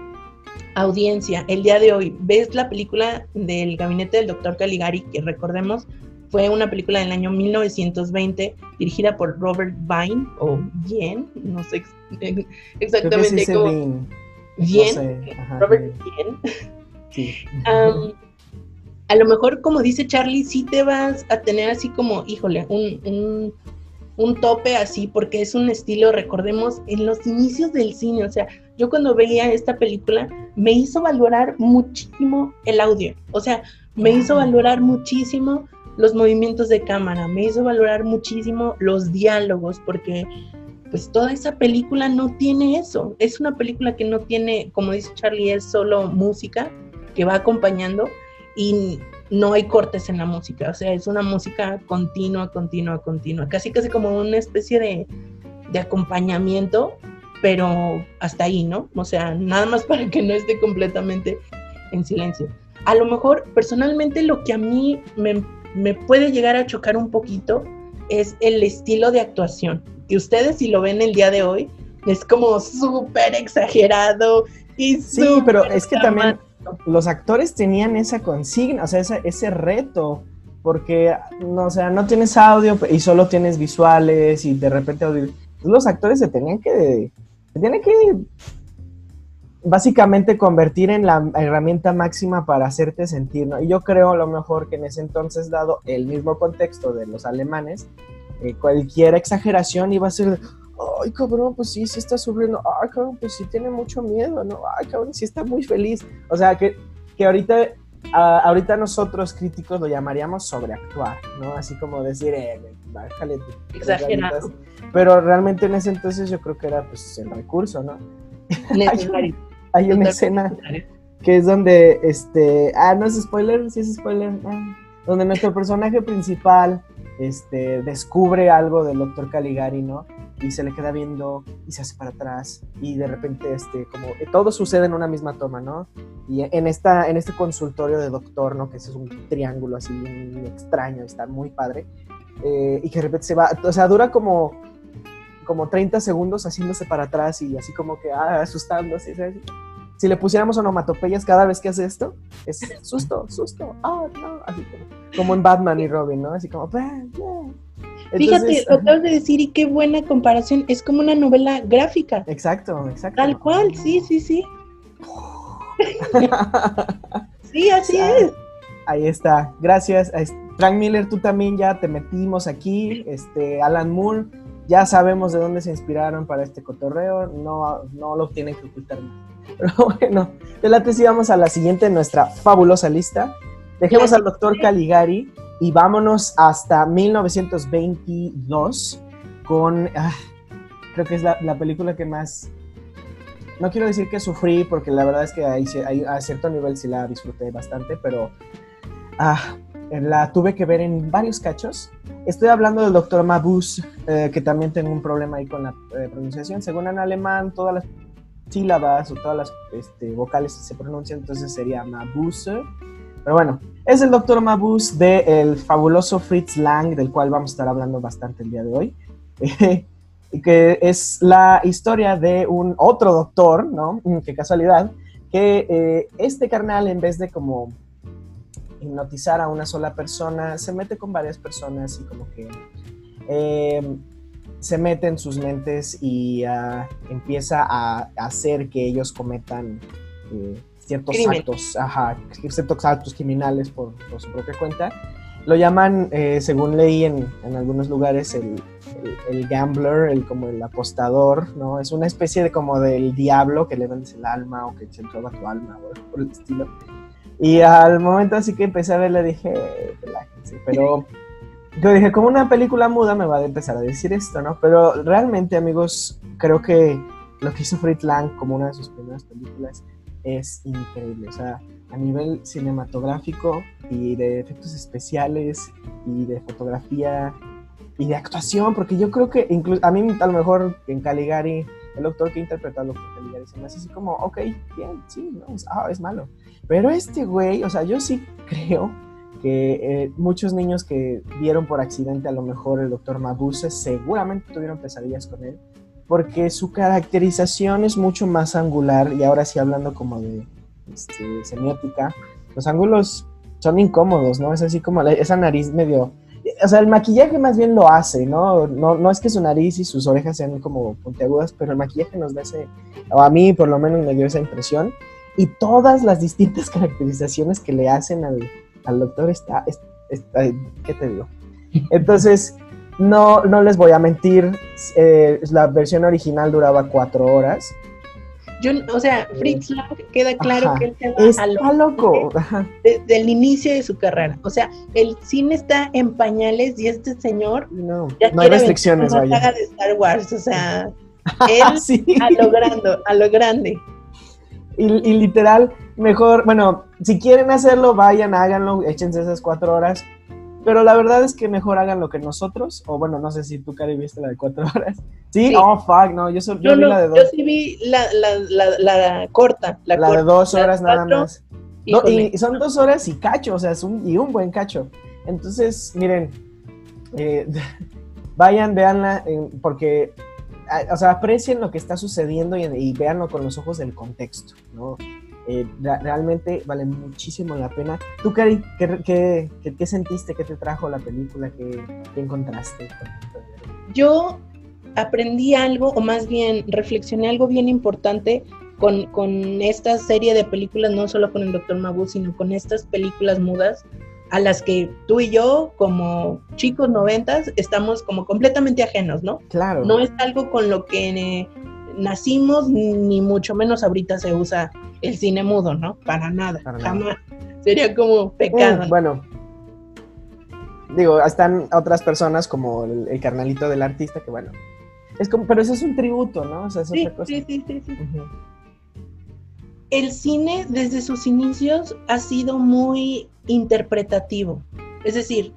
audiencia el día de hoy ves la película del gabinete del doctor Caligari, que recordemos fue una película del año 1920 dirigida por Robert Vine o Bien, no sé ex- sí exactamente cómo. ven, no Bien, sé, ajá, Robert bien, Bien. sí. A lo mejor, como dice Charlie, sí te vas a tener así como, híjole, un, un, un tope así, porque es un estilo, recordemos, en los inicios del cine, o sea, yo cuando veía esta película me hizo valorar muchísimo el audio, o sea, me hizo valorar muchísimo los movimientos de cámara, me hizo valorar muchísimo los diálogos, porque pues toda esa película no tiene eso, es una película que no tiene, como dice Charlie, es solo música que va acompañando y no hay cortes en la música, o sea, es una música continua, continua, continua, casi casi como una especie de, de acompañamiento pero hasta ahí, ¿no? O sea, nada más para que no esté completamente en silencio. A lo mejor, personalmente, lo que a mí me, puede llegar a chocar un poquito es el estilo de actuación, que ustedes si lo ven el día de hoy, es como súper exagerado y Sí, pero es que también los actores tenían esa consigna, o sea, ese, reto, porque, no, o sea, no tienes audio y solo tienes visuales y de repente audio. Los actores se tenían que tiene que básicamente convertir en la herramienta máxima para hacerte sentir, ¿no? Y yo creo a lo mejor que en ese entonces, dado el mismo contexto de los alemanes, eh, cualquier exageración iba a ser, ay cabrón, pues sí, sí está sufriendo, ay cabrón, pues sí tiene mucho miedo, ¿no? Ay cabrón, sí está muy feliz. O sea, que, que ahorita, ahorita nosotros críticos lo llamaríamos sobreactuar, ¿no? Así como decir, eh, bájale. Exagerado. Pero realmente en ese entonces yo creo que era pues el recurso, ¿no? hay, una escena que es donde, este, ah, no es spoiler, sí es spoiler, ah, donde nuestro personaje principal, este, descubre algo del doctor Caligari, ¿no? Y se le queda viendo y se hace para atrás y de repente, este, como todo sucede en una misma toma, ¿no? Y en, esta, en este consultorio de doctor, ¿no? Que es un triángulo así extraño, está muy padre. Eh, y que de repente se va, o sea, dura como como 30 segundos haciéndose para atrás y así como que ah, asustándose. Si le pusiéramos onomatopeyas cada vez que hace esto, es susto, susto, ah, no, así como, en Batman y Robin, ¿no? Así como, Fíjate, lo acabas de decir y qué buena comparación, es como una novela gráfica. Exacto, exacto. Tal cual, sí, sí, sí. sí, así es. Ahí está, gracias. Frank Miller, tú también ya te metimos aquí, este, Alan Moore ya sabemos de dónde se inspiraron para este cotorreo, no, no lo tienen que ocultar más. Pero bueno, de la tesis vamos a la siguiente en nuestra fabulosa lista. Dejemos al doctor Caligari y vámonos hasta 1922 con, ah, creo que es la, película que más, no quiero decir que sufrí, porque la verdad es que a cierto nivel sí la disfruté bastante, pero ah, la tuve que ver en varios cachos. Estoy hablando del doctor Mabuse, eh, que también tengo un problema ahí con la eh, pronunciación. Según en alemán, todas las sílabas o todas las este, vocales se pronuncian, entonces sería Mabuse. Pero bueno, es el doctor Mabuse del fabuloso Fritz Lang, del cual vamos a estar hablando bastante el día de hoy. y que es la historia de un otro doctor, ¿no? Mm, qué casualidad, que eh, este carnal, en vez de como hipnotizar a una sola persona, se mete con varias personas y como que eh, se mete en sus mentes y ah, empieza a, hacer que ellos cometan eh, ciertos actos, ajá, ciertos actos criminales por, su propia cuenta. Lo llaman, eh, según leí en, algunos lugares, el, gambler, el como el apostador, ¿no? Es una especie de como del diablo que le vendes el alma o que se roba tu alma o por el estilo. Y al momento así que empecé a verle dije, pero yo dije, como una película muda me va a empezar a decir esto, ¿no? Pero realmente, amigos, creo que lo que hizo Fritz Lang como una de sus primeras películas es increíble. O sea, a nivel cinematográfico y de efectos especiales y de fotografía y de actuación, porque yo creo que incluso a mí a lo mejor en Caligari, el doctor que interpretó al doctor Caligari se me hace así como, ok, bien, sí, no, es, ah, es malo. Pero este güey, o sea, yo sí creo que eh, muchos niños que vieron por accidente a lo mejor el doctor Mabuse seguramente tuvieron pesadillas con él, porque su caracterización es mucho más angular y ahora sí hablando como de este, semiótica, los ángulos son incómodos, ¿no? Es así como esa nariz medio... O sea, el maquillaje más bien lo hace, ¿no? ¿no? No es que su nariz y sus orejas sean como puntiagudas, pero el maquillaje nos da ese, o a mí por lo menos me dio esa impresión y todas las distintas caracterizaciones que le hacen al, al doctor está, es- está- ¿qué te digo? Entonces, no, no les voy a mentir, eh, la versión original duraba cuatro horas. Yo, o sea, Fritz Lang queda claro Ajá. que él se va Está a lo loco. Desde el inicio de su carrera. O sea, el cine está en pañales y este señor No, ya no hay restricciones, una vaya. saga de Star Wars. O sea, él Sí. a lo grande, a lo grande. Y, y literal, mejor, bueno, si quieren hacerlo, vayan, háganlo, échense esas cuatro horas. Pero la verdad es que mejor hagan lo que nosotros, o bueno, no sé si tú, Cari, viste la de cuatro horas. Sí, Sí. oh, fuck, no, yo, solo- yo Yo, vi no, la de yo dos. sí vi la, la, la, la corta. La, La de corta. dos horas nada cuatro, más. No, y son dos horas y cacho, o sea, es un, y un buen cacho. Entonces, miren, eh, vayan, véanla, eh, porque, o sea, aprecien lo que está sucediendo y, y véanlo con los ojos del contexto, ¿no? Eh, realmente vale muchísimo la pena. Tú, Cari, ¿qué, qué, qué- qué sentiste? ¿Qué te trajo la película? ¿Qué, qué encontraste? yo aprendí algo, o más bien reflexioné algo bien importante con, con esta serie de películas, no solo con el Dr. Mabu, sino con estas películas mudas a las que tú y yo, como chicos noventas, estamos como completamente ajenos, ¿no? Claro. No es algo con lo que nacimos, ni mucho menos ahorita se usa el cine mudo, ¿no? Para nada, Para nada. jamás. Sería como pecado. Mm, bueno, digo, están otras personas como el, el carnalito del artista, que bueno, es como, pero eso es un tributo, ¿no? O sea, es sí, otra cosa. sí, sí, sí, sí. El cine desde sus inicios ha sido muy interpretativo. Es decir,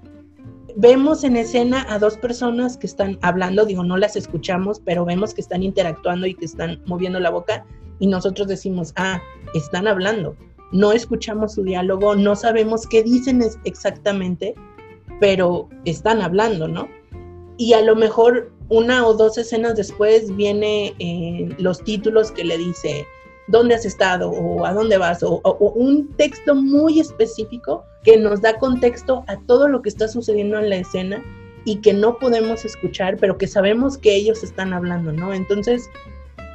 vemos en escena a dos personas que están hablando, digo, no las escuchamos, pero vemos que están interactuando y que están moviendo la boca y nosotros decimos, ah, están hablando. No escuchamos su diálogo, no sabemos qué dicen exactamente, pero están hablando, ¿no? Y a lo mejor una o dos escenas después viene eh, los títulos que le dice, dónde has estado o a dónde vas, o, o- o un texto muy específico que nos da contexto a todo lo que está sucediendo en la escena y que no podemos escuchar, pero que sabemos que ellos están hablando, ¿no? Entonces,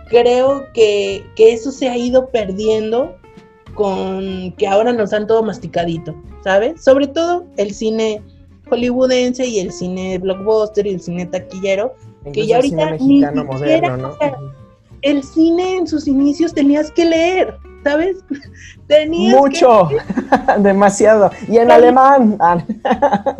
creo que, que eso se ha ido perdiendo con que ahora nos dan todo masticadito, ¿sabes? Sobre todo el cine hollywoodense y el cine blockbuster y el cine taquillero, que ya el cine ahorita ni siquiera, moderno, ¿no? o sea, el cine en sus inicios tenías que leer, ¿sabes? Tenías Mucho, demasiado. Y en alemán. Ah,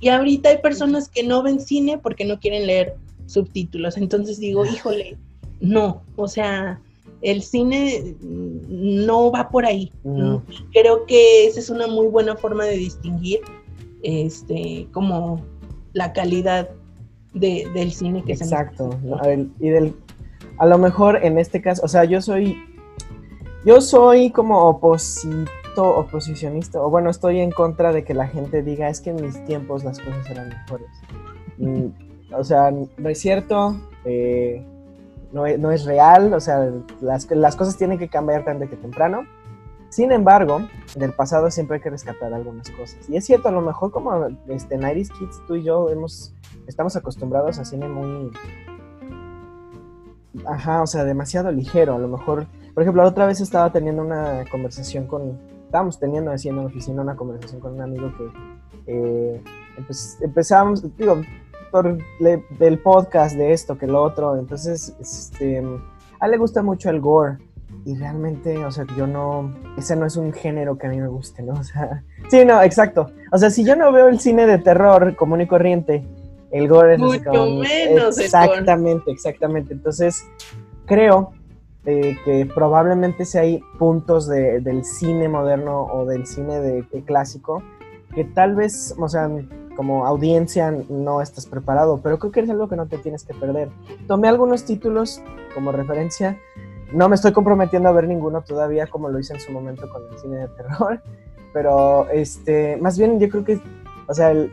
y ahorita hay personas que no ven cine porque no quieren leer subtítulos. Entonces digo, híjole, no, o sea, el cine no va por ahí. No. Creo que esa es una muy buena forma de distinguir este como la calidad de- del cine que Exacto. se. El- y del, a lo mejor en este caso, o sea, yo soy, yo soy como oposito, oposicionista, o bueno, estoy en contra de que la gente diga, es que en mis tiempos las cosas eran mejores. O sea, no es cierto, eh, no, es, real, o sea, las, las cosas tienen que cambiar tarde que temprano. Sin embargo, del pasado siempre hay que rescatar algunas cosas. Y es cierto, a lo mejor como este, 90s Kids, tú y yo hemos, estamos acostumbrados a cine muy... Ajá, o sea, demasiado ligero. A lo mejor, por ejemplo, la otra vez estaba teniendo una conversación con... Estábamos teniendo así en la oficina una conversación con un amigo que eh, empe- empezamos, digo, por le- del podcast, de esto, que lo otro. Entonces, este, a él le gusta mucho el gore. Y realmente, o sea, yo no, ese no es un género que a mí me guste, ¿no? O sea, sí, no, exacto. O sea, si yo no veo el cine de terror común y corriente, el gore es Mucho menos Exactamente, exactamente. Entonces, creo eh, que probablemente si hay puntos de- del cine moderno o del cine de, de clásico que tal vez, o sea, como audiencia no estás preparado, pero creo que es algo que no te tienes que perder. Tomé algunos títulos como referencia. No me estoy comprometiendo a ver ninguno todavía, como lo hice en su momento con el cine de terror, pero este, más bien yo creo que, o sea, el,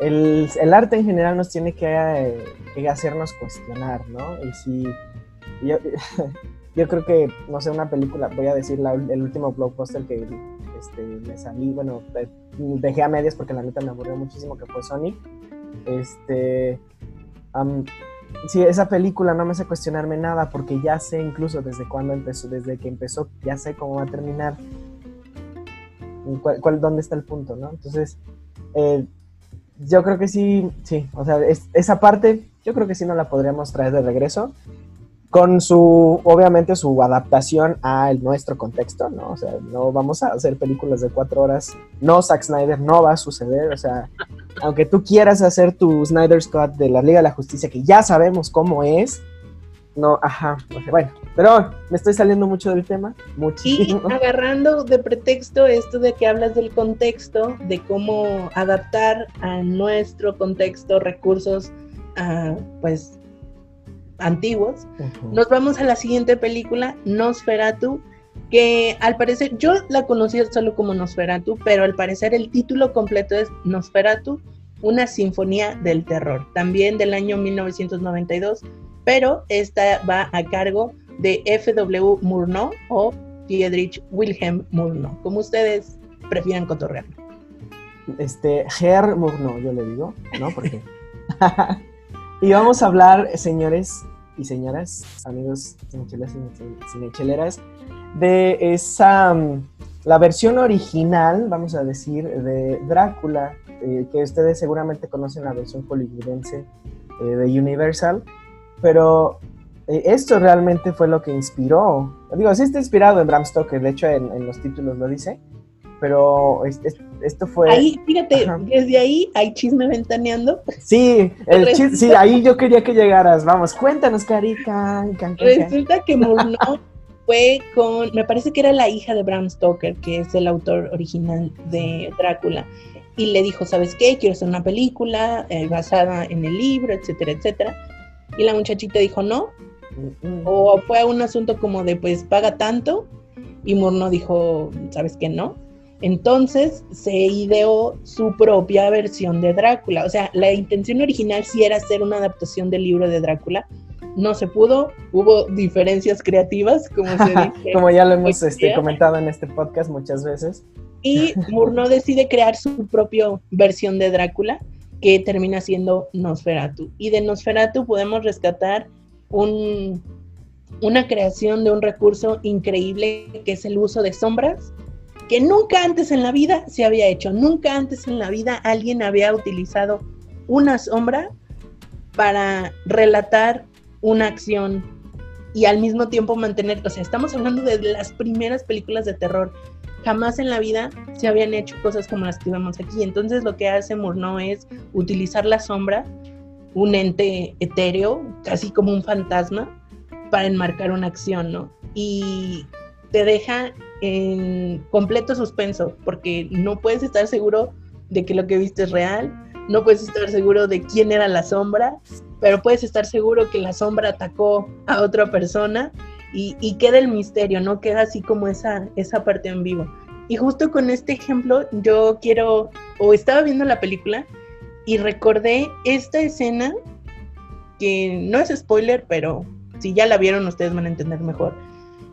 el, el arte en general nos tiene que, eh, que hacernos cuestionar, ¿no? Y si yo, yo creo que, no sé, una película, voy a decir la- el último blockbuster que este, me salí, bueno, de- dejé a medias porque la neta me aburrió muchísimo, que fue Sonic. Este, am, sí, esa película no me hace cuestionarme nada porque ya sé incluso desde cuándo empezó, desde que empezó, ya sé cómo va a terminar. ¿Cuál, cuál- dónde está el punto, no? Entonces, eh, yo creo que sí, sí, o sea, es- esa parte, yo creo que sí no la podríamos traer de regreso, con su, obviamente, su adaptación a el- nuestro contexto, ¿no? O sea, no vamos a hacer películas de cuatro horas, no, Zack Snyder, no va a suceder, o sea, aunque tú quieras hacer tu Snyder's Cut de la Liga de la Justicia, que ya sabemos cómo es, no, ajá, bueno, pero me estoy saliendo mucho del tema, Y muchísimo. agarrando de pretexto esto de que hablas del contexto, de cómo adaptar a nuestro contexto recursos ah, pues antiguos, nos vamos a la siguiente película, Nosferatu, que al parecer yo la conocía solo como Nosferatu, pero al parecer el título completo es Nosferatu, una sinfonía del terror, también del año 1992, pero esta va a cargo de F.W. Murnau o Friedrich Wilhelm Murnau, como ustedes prefieran cotorrear. este, Ger Murnau, yo le digo, ¿no? Porque. y vamos a hablar, señores y señoras, amigos cinechelas y cinecheleras, de esa. mm, La versión original, vamos a decir, de Drácula, eh, que ustedes seguramente conocen la versión hollywoodense eh, de Universal, pero eh, esto realmente fue lo que inspiró. Digo, sí está inspirado en Bram Stoker, de hecho en, en los títulos lo dice, pero es- es- esto fue... Ahí, fíjate, Ajá. desde ahí hay chisme ventaneando. Sí, el Resulta- chis- sí, ahí yo quería que llegaras. Vamos, cuéntanos, Cari. can, can, can, can. Resulta que Murnau fue con, me parece que era la hija de Bram Stoker, que es el autor original de Drácula, y le dijo, ¿sabes qué? Quiero hacer una película eh, basada en el libro, etcétera, etcétera. Y la muchachita dijo, no, o fue un asunto como de, pues, paga tanto, y Murnau dijo, ¿sabes qué? No. Entonces se ideó su propia versión de Drácula. O sea, la intención original sí era hacer una adaptación del libro de Drácula. No se pudo, hubo diferencias creativas, como se dice. Como ya lo hemos este, comentado en este podcast muchas veces. Y Murnau decide crear su propia versión de Drácula, que termina siendo Nosferatu. Y de Nosferatu podemos rescatar un, una creación de un recurso increíble que es el uso de sombras, que nunca antes en la vida se había hecho. Nunca antes en la vida alguien había utilizado una sombra para relatar una acción y al mismo tiempo mantener, o sea, estamos hablando de las primeras películas de terror jamás en la vida se habían hecho cosas como las que vemos aquí. Entonces lo que hace Murnau es utilizar la sombra, un ente etéreo, casi como un fantasma, para enmarcar una acción, ¿no? Y te deja en completo suspenso, porque no puedes estar seguro de que lo que viste es real, no puedes estar seguro de quién era la sombra, pero puedes estar seguro que la sombra atacó a otra persona y, y queda el misterio, ¿no? Queda así como esa, esa parte en vivo. Y justo con este ejemplo yo quiero, o estaba viendo la película y recordé esta escena que no es spoiler, pero si ya la vieron ustedes van a entender mejor.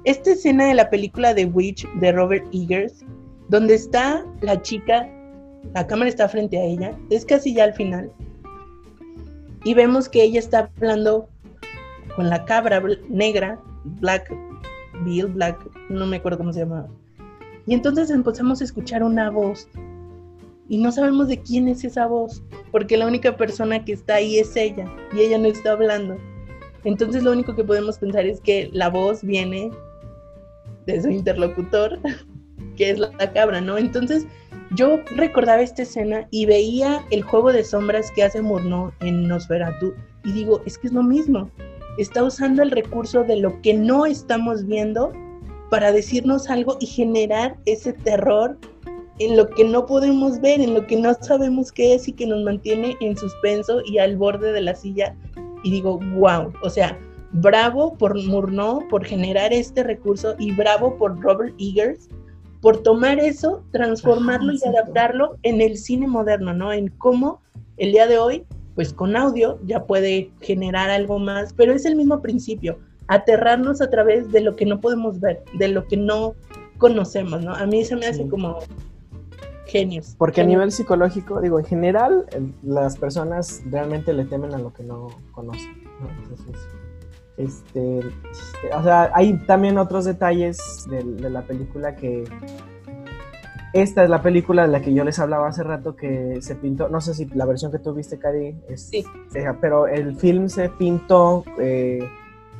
Esta escena de la película The Witch de Robert Eggers, donde está la chica, la cámara está frente a ella, es casi ya al final, y vemos que ella está hablando con la cabra negra, Black Bill, Black, no me acuerdo cómo se llamaba. Y entonces empezamos a escuchar una voz y no sabemos de quién es esa voz, porque la única persona que está ahí es ella y ella no está hablando. Entonces lo único que podemos pensar es que la voz viene de su interlocutor, que es la, cabra, ¿no? Entonces yo recordaba esta escena y veía el juego de sombras que hace Murnau en Nosferatu y digo, es que es lo mismo. Está usando el recurso de lo que no estamos viendo para decirnos algo y generar ese terror en lo que no podemos ver, en lo que no sabemos qué es y que nos mantiene en suspenso y al borde de la silla. Y digo, wow, o sea, bravo por Murnau por generar este recurso y bravo por Robert Eggers por tomar eso, transformarlo Ajá, y adaptarlo en el cine moderno, ¿no? En cómo el día de hoy, pues con audio ya puede generar algo más, pero es el mismo principio, aterrarnos a través de lo que no podemos ver, de lo que no conocemos, ¿no? A mí se me hace Sí. como genios. Porque a nivel psicológico, digo, en general, el- las personas realmente le temen a lo que no conocen. ¿no? Entonces, este, este, o sea, hay también otros detalles de, de la película que, esta es la película de la que yo les hablaba hace rato que se pintó, no sé si la versión que tú viste, Cari, es, Sí. pero el film se pintó eh,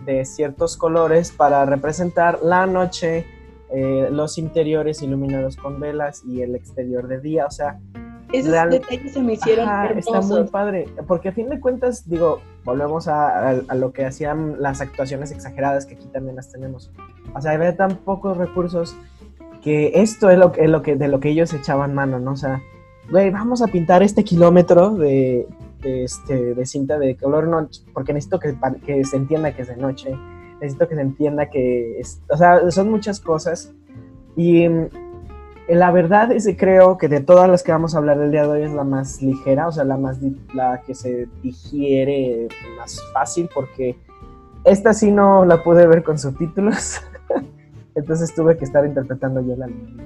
de ciertos colores para representar la noche, eh, los interiores iluminados con velas y el exterior de día, o sea, Esos Real- detalles se me hicieron Ajá, está muy hermosos. padre, porque a fin de cuentas, digo, volvemos a, a- a lo que hacían las actuaciones exageradas que aquí también las tenemos. O sea, había tan pocos recursos que esto es lo es lo que de lo que ellos echaban mano, ¿no? O sea, güey, vamos a pintar este kilómetro de, de, este, de cinta de color noche, porque necesito que, que se entienda que es de noche, necesito que se entienda que, es, o sea, son muchas cosas. Y la verdad es que creo que de todas las que vamos a hablar del día de hoy es la más ligera, o sea, la más la que se digiere más fácil porque esta sí no la pude ver con subtítulos. Entonces tuve que estar interpretando yo la lengua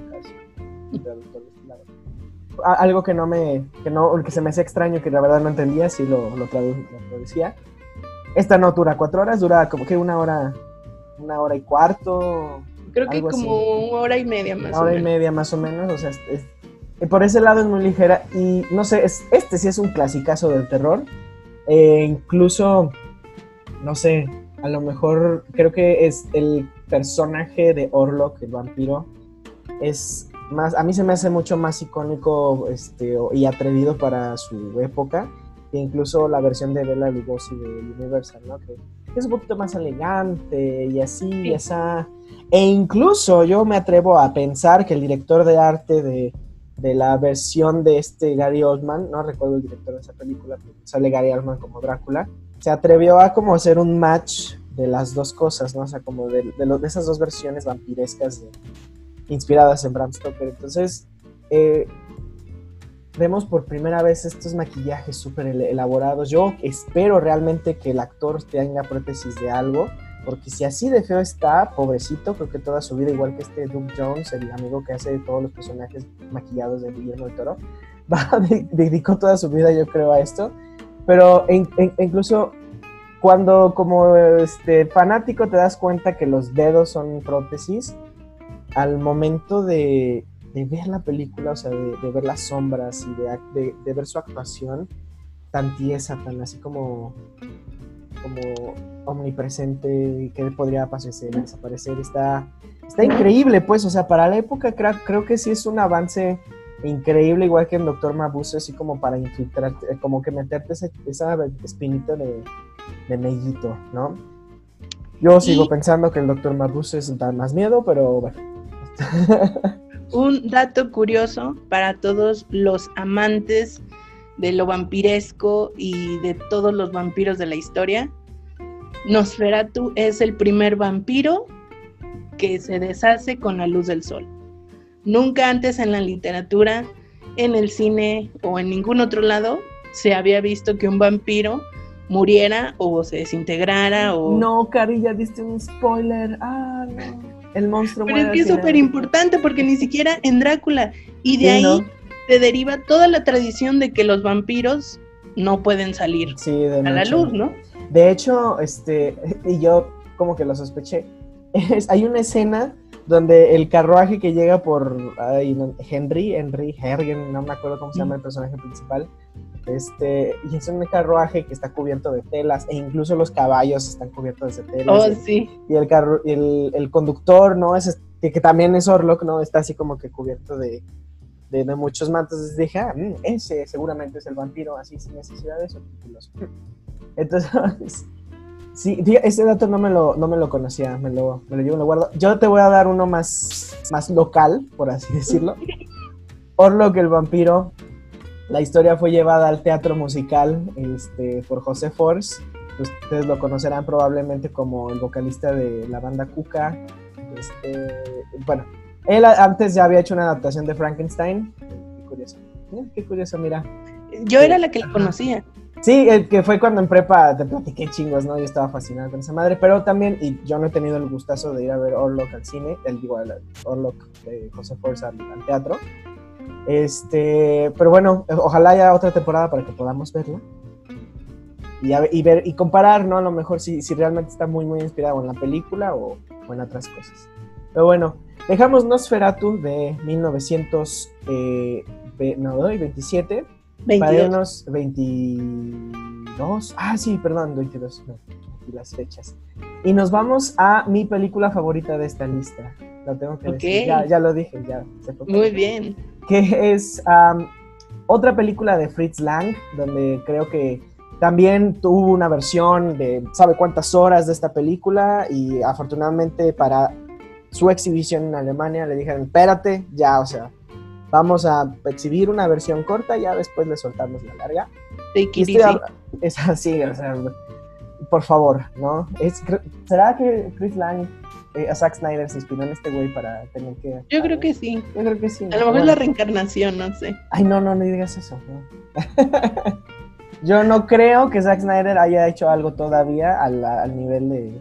Algo que no me, que no, que se me hacía extraño, que la verdad no entendía, sí lo, lo, tradu- lo traducía. Esta no dura cuatro horas, dura como que una hora, una hora y cuarto, Creo que así. como una hora y media más una o hora y media más o menos, o sea, es- es- y por ese lado es muy ligera y no sé, es, este sí es un clasicazo del terror, Eh, incluso, no sé, a lo mejor creo que es el personaje de Orlok, el vampiro, es más, a mí se me hace mucho más icónico este, y atrevido para su época, que incluso la versión de Bela Lugosi de Universal, ¿no? Que es un poquito más elegante y así, y esa. E incluso yo me atrevo a pensar que el director de arte de, de la versión de este Gary Oldman, no recuerdo el director de esa película, sale Gary Oldman como Drácula, se atrevió a como hacer un match de las dos cosas, ¿no? O sea, como de, de, esas dos versiones vampirescas inspiradas en Bram Stoker. Entonces, eh, vemos por primera vez estos maquillajes súper elaborados. Yo espero realmente que el actor tenga prótesis de algo, porque si así de feo está, pobrecito, creo que toda su vida, igual que este Doug Jones, el amigo que hace todos los personajes maquillados de Guillermo del Toro, va, de- dedicó toda su vida, yo creo, a esto. Pero incluso cuando como este fanático te das cuenta que los dedos son prótesis, al momento de, ver la película, o sea, de, ver las sombras y de- de ver su actuación tan tiesa, tan así como, como omnipresente y que podría aparecer, desaparecer, está, está increíble, pues, o sea, para la época creo, creo que sí es un avance increíble, igual que en Doctor Mabuse, así como para infiltrarte, eh, como que meterte esa, esa espinita de, de mellito, ¿no? Yo sigo Y- pensando que el Doctor Mabuse es da más miedo, pero bueno. Un dato curioso para todos los amantes de lo vampiresco y de todos los vampiros de la historia. Nosferatu es el primer vampiro que se deshace con la luz del sol. Nunca antes en la literatura, en el cine o en ningún otro lado se había visto que un vampiro muriera o se desintegrara o... No, Cari, ya diste un spoiler. Ah, no. El monstruo Pero es que es súper importante porque ni siquiera en Drácula. Y de Sí, ahí ¿no? se deriva toda la tradición de que los vampiros no pueden salir Sí, a la luz, ¿no? De hecho, este, y yo como que lo sospeché. Es- hay una escena donde el carruaje que llega por ay, no, Henry, Henry Hergen, no me acuerdo cómo se llama el personaje principal. Este, y es un carruaje que está cubierto de telas, e incluso los caballos están cubiertos de telas. Oh, y- sí. y el, carro, el, el conductor, ¿no? Es, que, que también es Orlok, ¿no? Está así como que cubierto de, de, de muchos mantos. Entonces dije, ah, mm, ese seguramente es el vampiro, así sin necesidad de subtítulos. Entonces, sí, ese dato no me lo, no me lo conocía, me lo, me lo llevo, me lo guardo. Yo te voy a dar uno más, más local, por así decirlo. Orlok el vampiro. La historia fue llevada al teatro musical este, por José Force. Ustedes lo conocerán probablemente como el vocalista de la banda Kuka. Este, bueno, él antes ya había hecho una adaptación de Frankenstein. Qué curioso. Qué curioso, mira. Yo era la que la conocía. Sí, el que fue cuando en prepa te platiqué chingos, ¿no? Yo estaba fascinado con esa madre, pero también, y yo no he tenido el gustazo de ir a ver Orlok al cine, el digo, al- Orlok de José Force al, al teatro. Este, pero bueno, ojalá haya otra temporada para que podamos verla. Y, a y ver y comparar, ¿no? A lo mejor si, si realmente está muy, muy inspirado en la película o, o en otras cosas. Pero bueno, Dejamos Nosferatu de 1927 para 22. irnos 22. Ah, sí, perdón, 22. No, aquí las fechas. Y nos vamos a mi película favorita de esta lista. Lo tengo que decir. Ok. Ya, ya lo dije, ya. se fue. Muy bien. que es am, otra película de Fritz Lang, donde creo que también tuvo una versión de sabe cuántas horas de esta película y afortunadamente para su exhibición en Alemania le dijeron, espérate, ya, o sea, vamos a exhibir una versión corta, ya después le soltamos la larga. Take it estoy easy. hab- es así, o sea, por favor, ¿no? Es, ¿Será que Chris Lang, eh, a Zack Snyder se inspiró en este güey para tener que... Yo creo que sí. Yo creo que sí. A lo mejor Bueno. la reencarnación, no sé. Ay, no, no, no digas eso. no. Yo no creo que Zack Snyder haya hecho algo todavía al, al nivel de...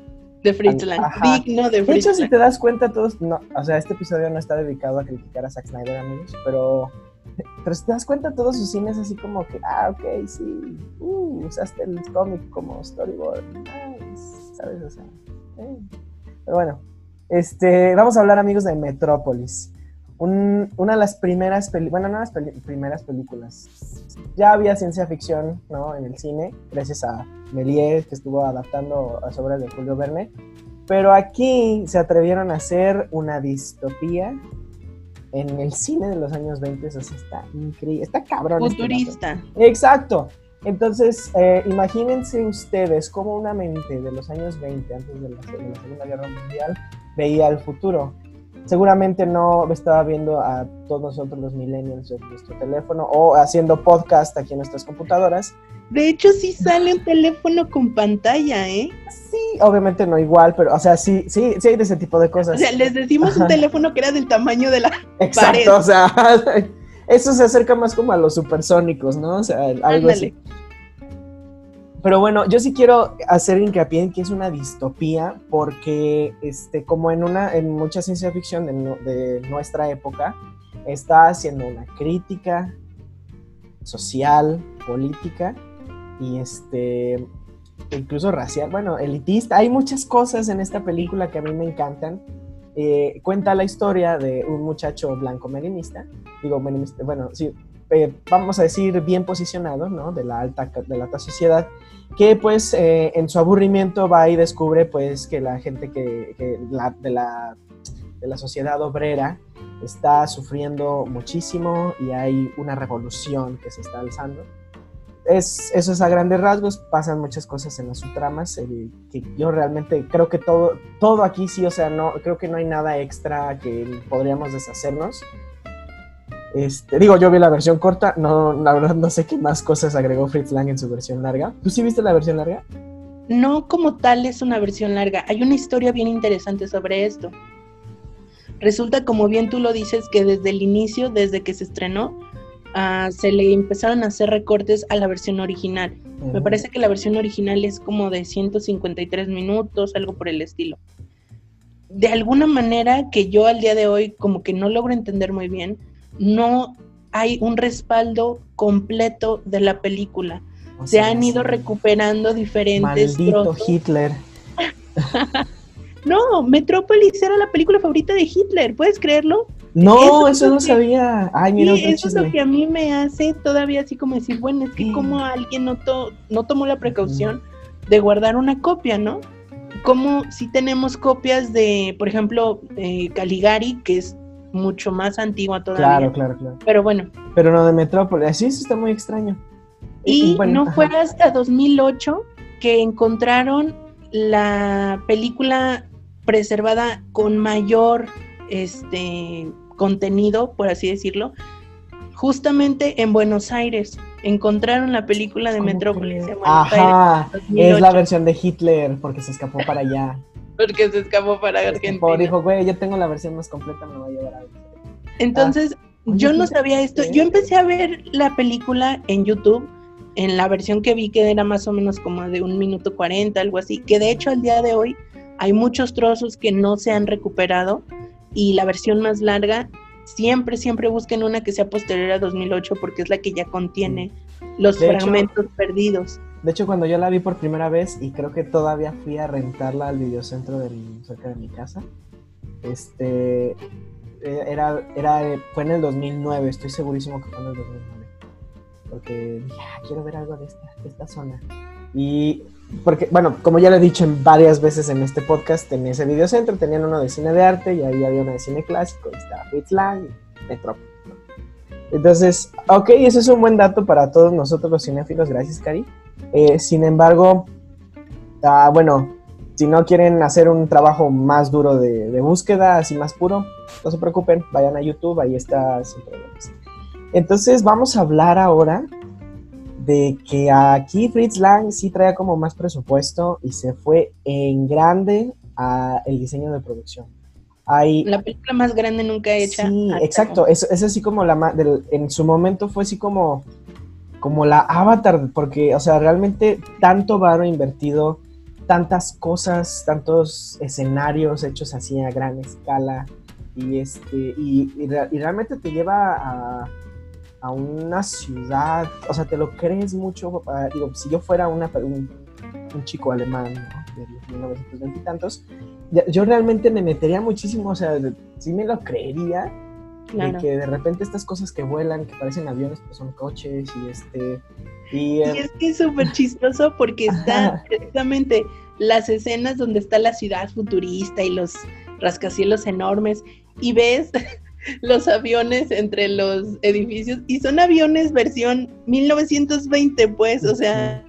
De. Ajá. Digno de De hecho, si te das cuenta, todos... No, o sea, este episodio no está dedicado a criticar a Zack Snyder, amigos, pero... Pero si te das cuenta, todos sus cines así como que, ah, ok, sí, uh, usaste el cómic como storyboard, nice, ¿sabes? O sea, eh. Pero bueno, este, vamos a hablar, amigos, de Metrópolis. Un- una de las primeras películas, bueno, no las primeras películas. Ya había ciencia ficción, ¿no? En el cine, gracias a Méliès, que estuvo adaptando a obras de Julio Verne. Pero aquí se atrevieron a hacer una distopía en el cine de los años 20. O sea, está increíble, está cabrón. este. Futurista. Exacto. Entonces, eh, imagínense ustedes cómo una mente de los años 20, antes de la, de la Segunda Guerra Mundial, veía el futuro. Seguramente no estaba viendo a todos nosotros los millennials en nuestro teléfono o haciendo podcast aquí en nuestras computadoras. De hecho, sí sale un teléfono con pantalla, ¿eh? Sí, obviamente no igual, pero, o sea, sí, sí, sí hay de ese tipo de cosas. O sea, les decimos un teléfono que era del tamaño de la... Exacto, pared. o sea, eso se acerca más como a los supersónicos, ¿no? O sea, algo así. Pero bueno, yo sí quiero hacer hincapié en que es una distopía, porque este, como en una, en mucha ciencia ficción de, de nuestra época, está haciendo una crítica social, política y este incluso racial, bueno, elitista. Hay muchas cosas en esta película que a mí me encantan. Eh, cuenta la historia de un muchacho blanco menemista, digo bueno, sí, eh, vamos a decir bien posicionado, ¿no? De la alta, de la alta sociedad, que pues eh, en su aburrimiento va y descubre pues que la gente que, que la- de, la, de la sociedad obrera está sufriendo muchísimo y hay una revolución que se está alzando. Es, eso es a grandes rasgos, pasan muchas cosas en las subtramas, que yo realmente creo que todo, todo aquí sí, o sea, no, creo que no hay nada extra que podríamos deshacernos. Este, digo, yo vi la versión corta, no, la verdad no sé qué más cosas agregó Fritz Lang en su versión larga. ¿Tú sí viste la versión larga? No como tal es una versión larga. Hay una historia bien interesante sobre esto. Resulta, como bien tú lo dices, que desde el inicio, desde que se estrenó, ah, se le empezaron a hacer recortes a la versión original. Me parece que la versión original es como de 153 minutos, algo por el estilo. De alguna manera que yo al día de hoy como que no logro entender muy bien, no hay un respaldo completo de la película. O Se sea, han ido recuperando diferentes Maldito trozos. Hitler. No, Metrópolis era la película favorita de Hitler, ¿puedes creerlo? No, Eso no que- sabía. Ay, mira, Sí, eso es lo que a mí me hace todavía así como decir, bueno, es que como alguien no, to- no tomó la precaución de guardar una copia, ¿no? Como si tenemos copias de, por ejemplo, eh, Caligari, que es mucho más antigua todavía. Claro, claro, claro. Pero bueno, Pero no de Metrópolis. Sí, eso está muy extraño. y bueno, no ajá. fue hasta 2008 que encontraron la película preservada con mayor este contenido, por así decirlo, justamente en Buenos Aires. Encontraron la película de ¿Cómo Metrópolis en Buenos Aires. Ajá, 2008. es la versión de Hitler porque se escapó para allá. Porque se escapó para Se Argentina. escapó, dijo, güey, yo tengo la versión más completa, me voy a llevar a Entonces, Oye, yo no qué sabía esto. Yo empecé a ver la película en YouTube, en la versión que vi que era más o menos como de un minuto cuarenta, algo así, que de hecho al día de hoy hay muchos trozos que no se han recuperado y la versión más larga, siempre, siempre busquen una que sea posterior a 2008 porque es la que ya contiene los De hecho- fragmentos perdidos. De hecho, cuando yo la vi por primera vez, y creo que todavía fui a rentarla al videocentro cerca de mi casa, Este, eh, era, era, fue en el 2009, estoy segurísimo que fue en el 2009. Porque dije, "Ah, quiero ver algo de esta, de esta zona. Y porque, bueno, como ya lo he dicho varias veces en este podcast, en ese videocentro tenían uno de cine de arte y ahí había uno de cine clásico, y estaba Fritz Lang y Metrópolis. Entonces, ok, ese es un buen dato para todos nosotros los cinéfilos, gracias, Cari. Eh, sin embargo, ah, bueno, si no quieren hacer un trabajo más duro de, de búsqueda, así más puro, no se preocupen, vayan a YouTube, ahí está sin problemas. Entonces, vamos a hablar ahora de que aquí Fritz Lang sí traía como más presupuesto y se fue en grande a el diseño de producción. Hay, La película más grande nunca hecha. Sí, exacto. Es, es así como la del- en su momento fue así como, como la avatar, porque, o sea, realmente tanto varo invertido, tantas cosas, tantos escenarios hechos así a gran escala, y este, y, y y realmente te lleva a, a una ciudad, o sea, te lo crees mucho. ah, digo, si yo fuera una, un, un chico alemán ¿no? de los 1920 y tantos, yo realmente me metería muchísimo, o sea, sí me lo creería, Claro. de que de repente estas cosas que vuelan, que parecen aviones, pues son coches y este... Y, Y eh, es que es súper chistoso porque está precisamente las escenas donde está la ciudad futurista y los rascacielos enormes y ves los aviones entre los edificios y son aviones versión 1920 pues, o sea,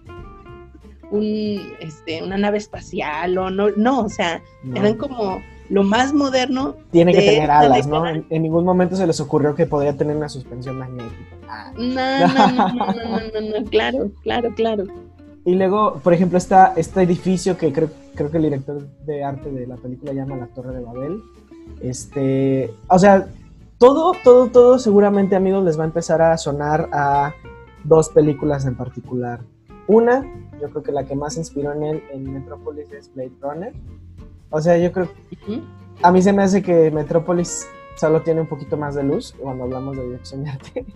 un, este, una nave espacial o no, no, o sea, no, eran como lo más moderno. tiene que tener alas, ¿no? En, en ningún momento se les ocurrió que podría tener una suspensión magnética. Ah. No, no, no, no, no, no, no, claro, claro, claro. Y luego, por ejemplo, está este edificio que creo, creo que el director de arte de la película llama la Torre de Babel. Este, o sea, todo, todo, todo seguramente, amigos, les va a empezar a sonar a dos películas en particular. Una, yo creo que la que más inspiró en él en Metrópolis es Blade Runner. O sea, yo creo, a mí se me hace que Metrópolis solo tiene un poquito más de luz cuando hablamos de dirección de arte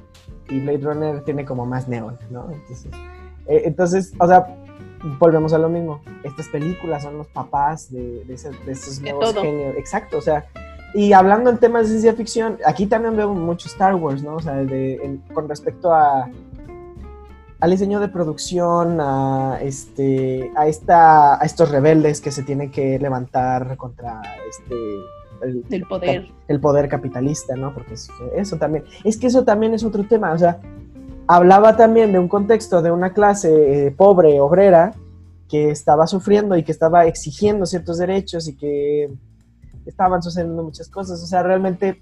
y Blade Runner tiene como más neón, ¿no? Entonces, eh, entonces, o sea, volvemos a lo mismo. Estas películas son los papás de, de, ese- de esos De nuevos todo. genios. Exacto, o sea, y hablando en temas de ciencia ficción, aquí también veo mucho Star Wars, ¿no? O sea, de- en- con respecto a al diseño de producción, a este, a esta, a estos rebeldes que se tienen que levantar contra este el, poder. el poder capitalista, ¿no? Porque es- eso también, es que eso también es otro tema, o sea, hablaba también de un contexto de una clase eh, pobre, obrera, que estaba sufriendo y que estaba exigiendo ciertos derechos y que estaban sucediendo muchas cosas, o sea, realmente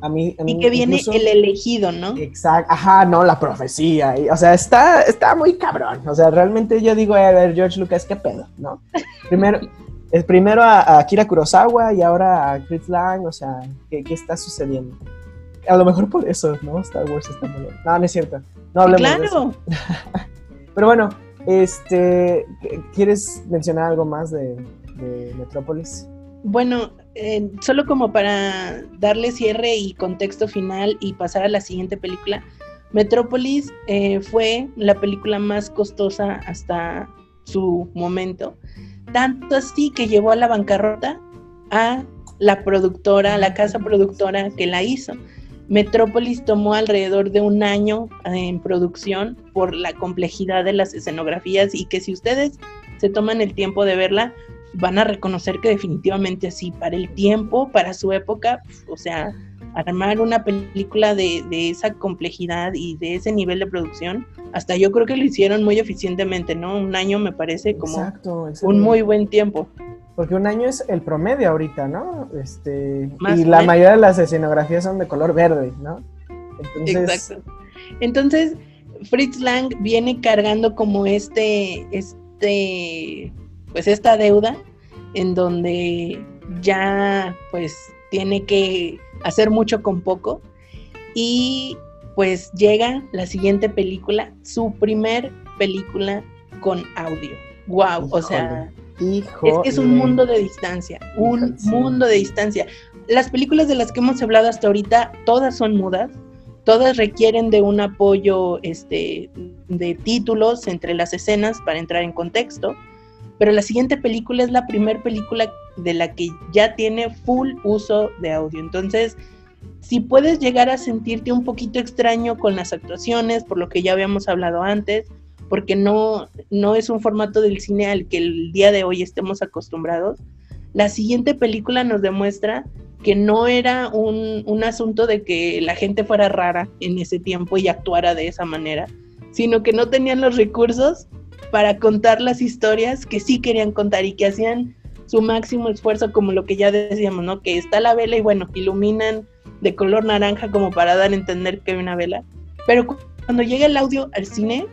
a mí... a Y mí que viene el elegido, ¿no? Exacto, ajá, no, la profecía. y, o sea, está, está muy cabrón. O sea, realmente yo digo, a ver, George Lucas, ¿qué pedo? ¿No? Primero, el primero a, a Akira Kurosawa y ahora a Chris Lang, o sea, ¿qué, qué está sucediendo? A lo mejor por eso, ¿no? Star Wars está muy bien. No, no es cierto. No hablemos de eso. Claro. Pero bueno, este, ¿quieres mencionar algo más de, de Metrópolis? Bueno, eh, solo como para darle cierre y contexto final y pasar a la siguiente película, Metrópolis eh, fue la película más costosa hasta su momento, tanto así que llevó a la bancarrota a la productora, a la casa productora que la hizo. Metrópolis tomó alrededor de un año eh, en producción por la complejidad de las escenografías y que si ustedes se toman el tiempo de verla, van a reconocer que definitivamente así, para el tiempo, para su época, o sea, armar una película de, de, esa complejidad y de ese nivel de producción, hasta yo creo que lo hicieron muy eficientemente, ¿no? Un año me parece como exacto, exacto. un muy buen tiempo. Porque un año es el promedio ahorita, ¿no? Este, Más y la menos. mayoría de las escenografías son de color verde, ¿no? Entonces, Exacto. Entonces, Fritz Lang viene cargando como este, este, pues esta deuda en donde ya pues tiene que hacer mucho con poco y pues llega la siguiente película, su primer película con audio. Wow, o sea, hijo. es que es un mundo de distancia, un Híjole, mundo de distancia. Las películas de las que hemos hablado hasta ahorita, todas son mudas, todas requieren de un apoyo este, de títulos entre las escenas para entrar en contexto, pero la siguiente película es la primera película de la que ya tiene full uso de audio. Entonces, si puedes llegar a sentirte un poquito extraño con las actuaciones, por lo que ya habíamos hablado antes, porque no, no es un formato del cine al que el día de hoy estemos acostumbrados, la siguiente película nos demuestra que no era un, un, asunto de que la gente fuera rara en ese tiempo y actuara de esa manera, sino que no tenían los recursos para contar las historias que sí querían contar y que hacían su máximo esfuerzo, como lo que ya decíamos, ¿no? Que está la vela y bueno, iluminan de color naranja como para dar a entender que hay una vela. Pero cuando llega el audio al cine,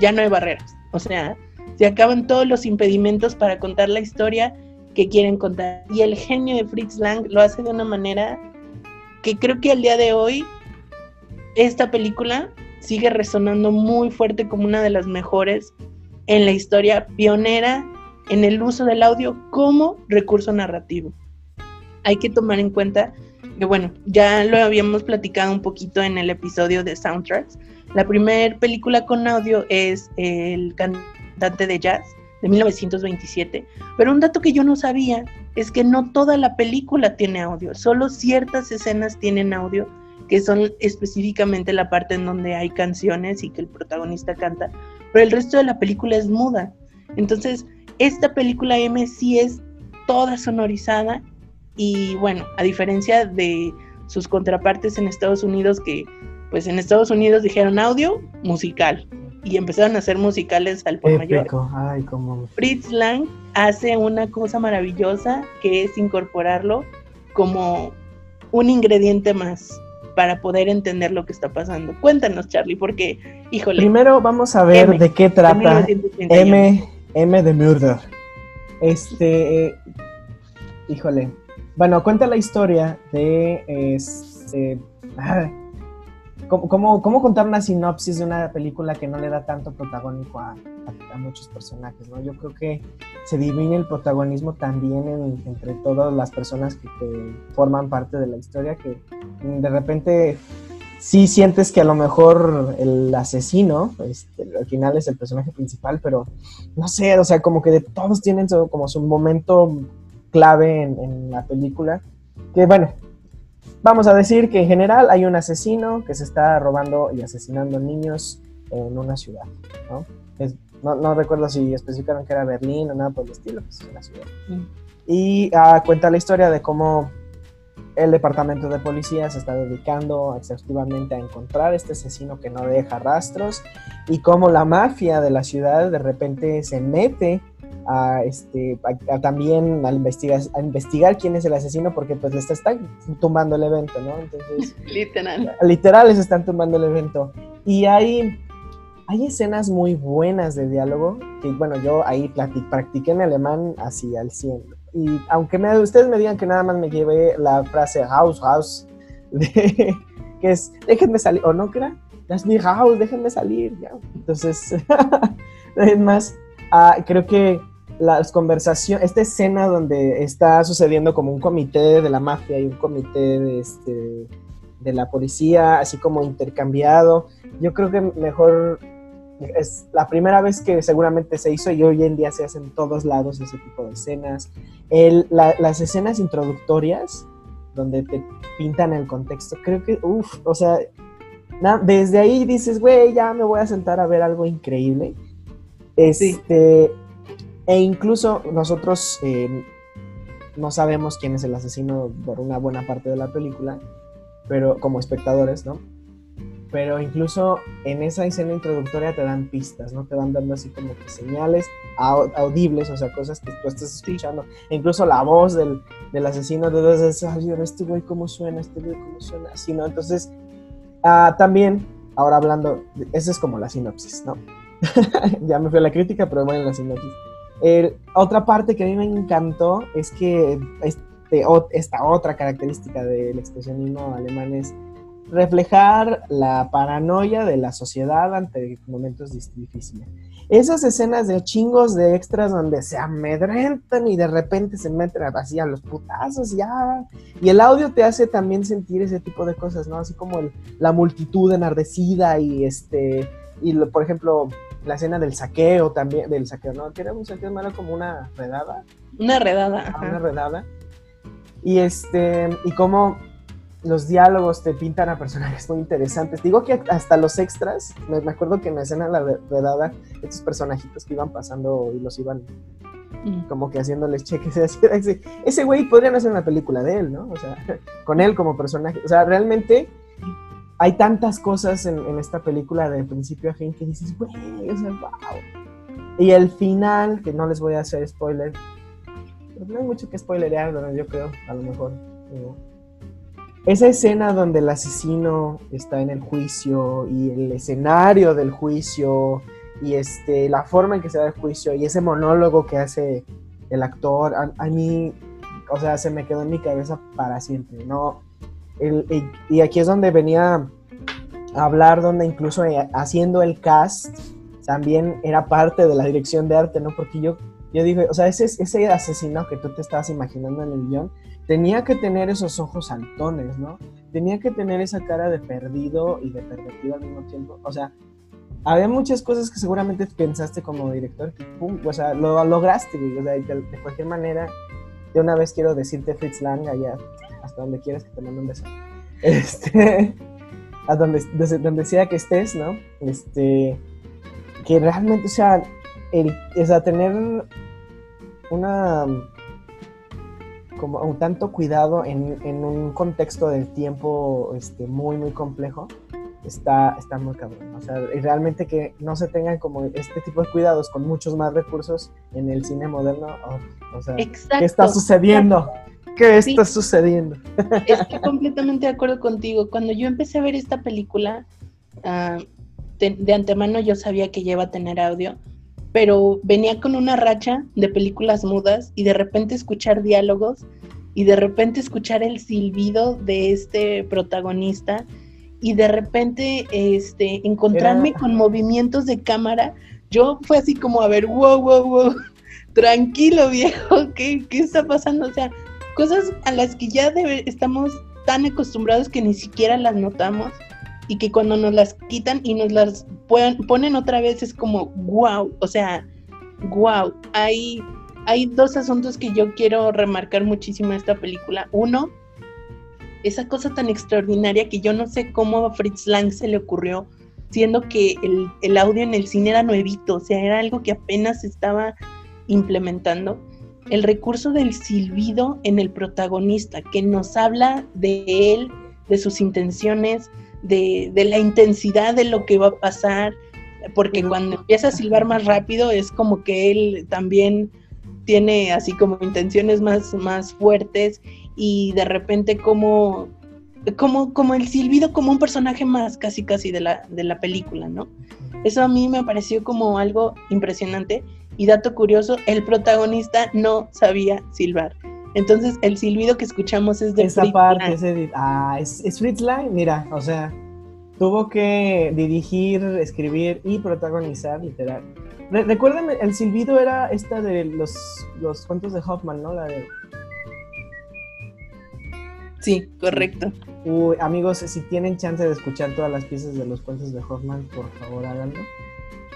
ya no hay barreras. O sea, se acaban todos los impedimentos para contar la historia que quieren contar. Y el genio de Fritz Lang lo hace de una manera que creo que al día de hoy esta película sigue resonando muy fuerte como una de las mejores en la historia, pionera en el uso del audio como recurso narrativo. Hay que tomar en cuenta que, bueno, ya lo habíamos platicado un poquito en el episodio de Soundtracks. La primera película con audio es El cantante de jazz de 1927, pero un dato que yo no sabía es que no toda la película tiene audio, solo ciertas escenas tienen audio, que son específicamente la parte en donde hay canciones y que el protagonista canta, pero el resto de la película es muda. Entonces, esta película M sí es toda sonorizada y bueno, a diferencia de sus contrapartes en Estados Unidos que pues en Estados Unidos dijeron audio musical y empezaron a hacer musicales al por mayor. Ay, como... Fritz Lang hace una cosa maravillosa que es incorporarlo como un ingrediente más para poder entender lo que está pasando. Cuéntanos, Charlie, porque, híjole. Primero vamos a ver de qué trata M, M de Murder. Este, híjole. Bueno, cuenta la historia de este. ¿Cómo, cómo, contar una sinopsis de una película que no le da tanto protagónico a, a, muchos personajes? ¿no? Yo creo que se divide el protagonismo también entre todas las personas que, forman parte de la historia, que de repente sí sientes que a lo mejor el asesino, este, al final es el personaje principal, pero no sé, o sea, como que de todos tienen su, como su momento clave en, en la película, que bueno, Vamos a decir que en general hay un asesino que se está robando y asesinando niños en una ciudad, ¿no? No, recuerdo si especificaron que era Berlín o nada por el estilo, pues es una ciudad. Mm. Y ah, cuenta la historia de cómo el departamento de policía se está dedicando exhaustivamente a encontrar este asesino que no deja rastros y cómo la mafia de la ciudad de repente se mete a, este, también a investigar, a investigar quién es el asesino porque pues les están tumbando el evento, ¿no? Entonces, literal. Literal les están tumbando el evento. Y hay, hay escenas muy buenas de diálogo que, bueno, yo ahí practiqué en alemán así al 100. Y aunque me, ustedes me digan que nada más me llevé la frase house, house, que es déjenme salir, o no, que era, mi house, déjenme salir, ya. Entonces, además, ah, creo que las conversaciones, esta escena donde está sucediendo como un comité de la mafia y un comité de, este, de la policía, así como intercambiado, yo creo que mejor es la primera vez que seguramente se hizo y hoy en día se hacen en todos lados ese tipo de escenas. El, las escenas introductorias, donde te pintan el contexto, creo que, uff, o sea, desde ahí dices, güey, ya me voy a sentar a ver algo increíble. Este, e incluso nosotros eh, no sabemos quién es el asesino por una buena parte de la película, pero como espectadores, ¿no? Pero incluso en esa escena introductoria te dan pistas, ¿no? Te van dando así como que señales audibles, o sea, cosas que tú estás escuchando. E incluso la voz del, del asesino de dos este güey cómo suena, este güey cómo suena, así, ¿no? Entonces, ah, también, ahora hablando, esa es como la sinopsis, ¿no? ya me fue la crítica, pero bueno, la sinopsis otra parte que a mí me encantó es que este, esta otra característica del expresionismo alemán es reflejar la paranoia de la sociedad ante momentos difíciles. Esas escenas de chingos de extras donde se amedrentan y de repente se meten así a los putazos ya. Y el audio te hace también sentir ese tipo de cosas, ¿no? Así como la multitud enardecida y este. Y por ejemplo, la escena del saqueo también, del saqueo, ¿no? Que era un saqueo, era como una redada. Una redada. Ah, Una redada. Y este, y cómo los diálogos te pintan a personajes muy interesantes. Digo que hasta los extras, me, acuerdo que en la escena la redada, estos personajitos que iban pasando y los iban Mm. como que haciéndoles cheques. así. Ese güey podrían hacer una película de él, ¿no? O sea, con él como personaje. O sea, realmente hay tantas cosas en, en esta película de principio a fin que dices, güey, o sea, wow. Y el final, que no les voy a hacer spoiler, pues no hay mucho que spoilerear, ¿verdad? yo creo, a lo mejor. digo. Esa escena donde el asesino está en el juicio y el escenario del juicio y este, la forma en que se da el juicio y ese monólogo que hace el actor, a, a mí, o sea, se me quedó en mi cabeza para siempre, ¿no? El- el- y aquí es donde venía a hablar, donde incluso eh, haciendo el cast también era parte de la dirección de arte, ¿no? Porque yo, yo digo, o sea, ese, ese asesino que tú te estabas imaginando en el guion, tenía que tener esos ojos saltones, ¿no? Tenía que tener esa cara de perdido y de pervertido al mismo tiempo. O sea, había muchas cosas que seguramente pensaste como director que, o sea, lo lograste, güey. O sea, de, cualquier manera, de una vez quiero decirte Fritz Lang allá, hasta donde quieras que te mande un beso. Este, a donde, desde donde sea que estés, ¿no? Este, que realmente, o sea, el, o sea, tener una como un tanto cuidado en, en un contexto del tiempo este, muy, muy complejo, está, está muy cabrón. O sea, y realmente que no se tengan como este tipo de cuidados con muchos más recursos en el cine moderno. oh, o sea, Exacto. ¿qué está sucediendo? ¿Qué Sí. está sucediendo? Estoy completamente de acuerdo contigo. Cuando yo empecé a ver esta película, ah, de, de antemano yo sabía que ya iba a tener audio, pero venía con una racha de películas mudas y de repente escuchar diálogos y de repente escuchar el silbido de este protagonista y de repente este, encontrarme Era- con movimientos de cámara. Yo fue así como a ver, wow, wow, wow, tranquilo viejo, ¿qué, qué está pasando? O sea, cosas a las que ya estamos tan acostumbrados que ni siquiera las notamos y que cuando nos las quitan y nos las ponen otra vez es como wow, o sea, wow. Hay, hay dos asuntos que yo quiero remarcar muchísimo en esta película. Uno, esa cosa tan extraordinaria que yo no sé cómo a Fritz Lang se le ocurrió, siendo que el, el audio en el cine era nuevito, o sea, era algo que apenas estaba implementando el recurso del silbido en el protagonista, que nos habla de él, de sus intenciones, de, de la intensidad de lo que va a pasar, porque cuando empieza a silbar más rápido es como que él también tiene así como intenciones más, más fuertes y de repente como, como, como el silbido como un personaje más casi casi de la, de la película, ¿no? Eso a mí me pareció como algo impresionante. Y dato curioso, el protagonista no sabía silbar. Entonces el silbido que escuchamos es de Esa Fritz parte, Lang. ese, ah, es, es Fritz Lang, mira, o sea, tuvo que dirigir, escribir y protagonizar, literal. Re- recuerden, el silbido era esta de los, los cuentos de Hoffman, ¿no? La de, Sí, correcto. Uy, amigos, si tienen chance de escuchar todas las piezas de los cuentos de Hoffman, por favor háganlo.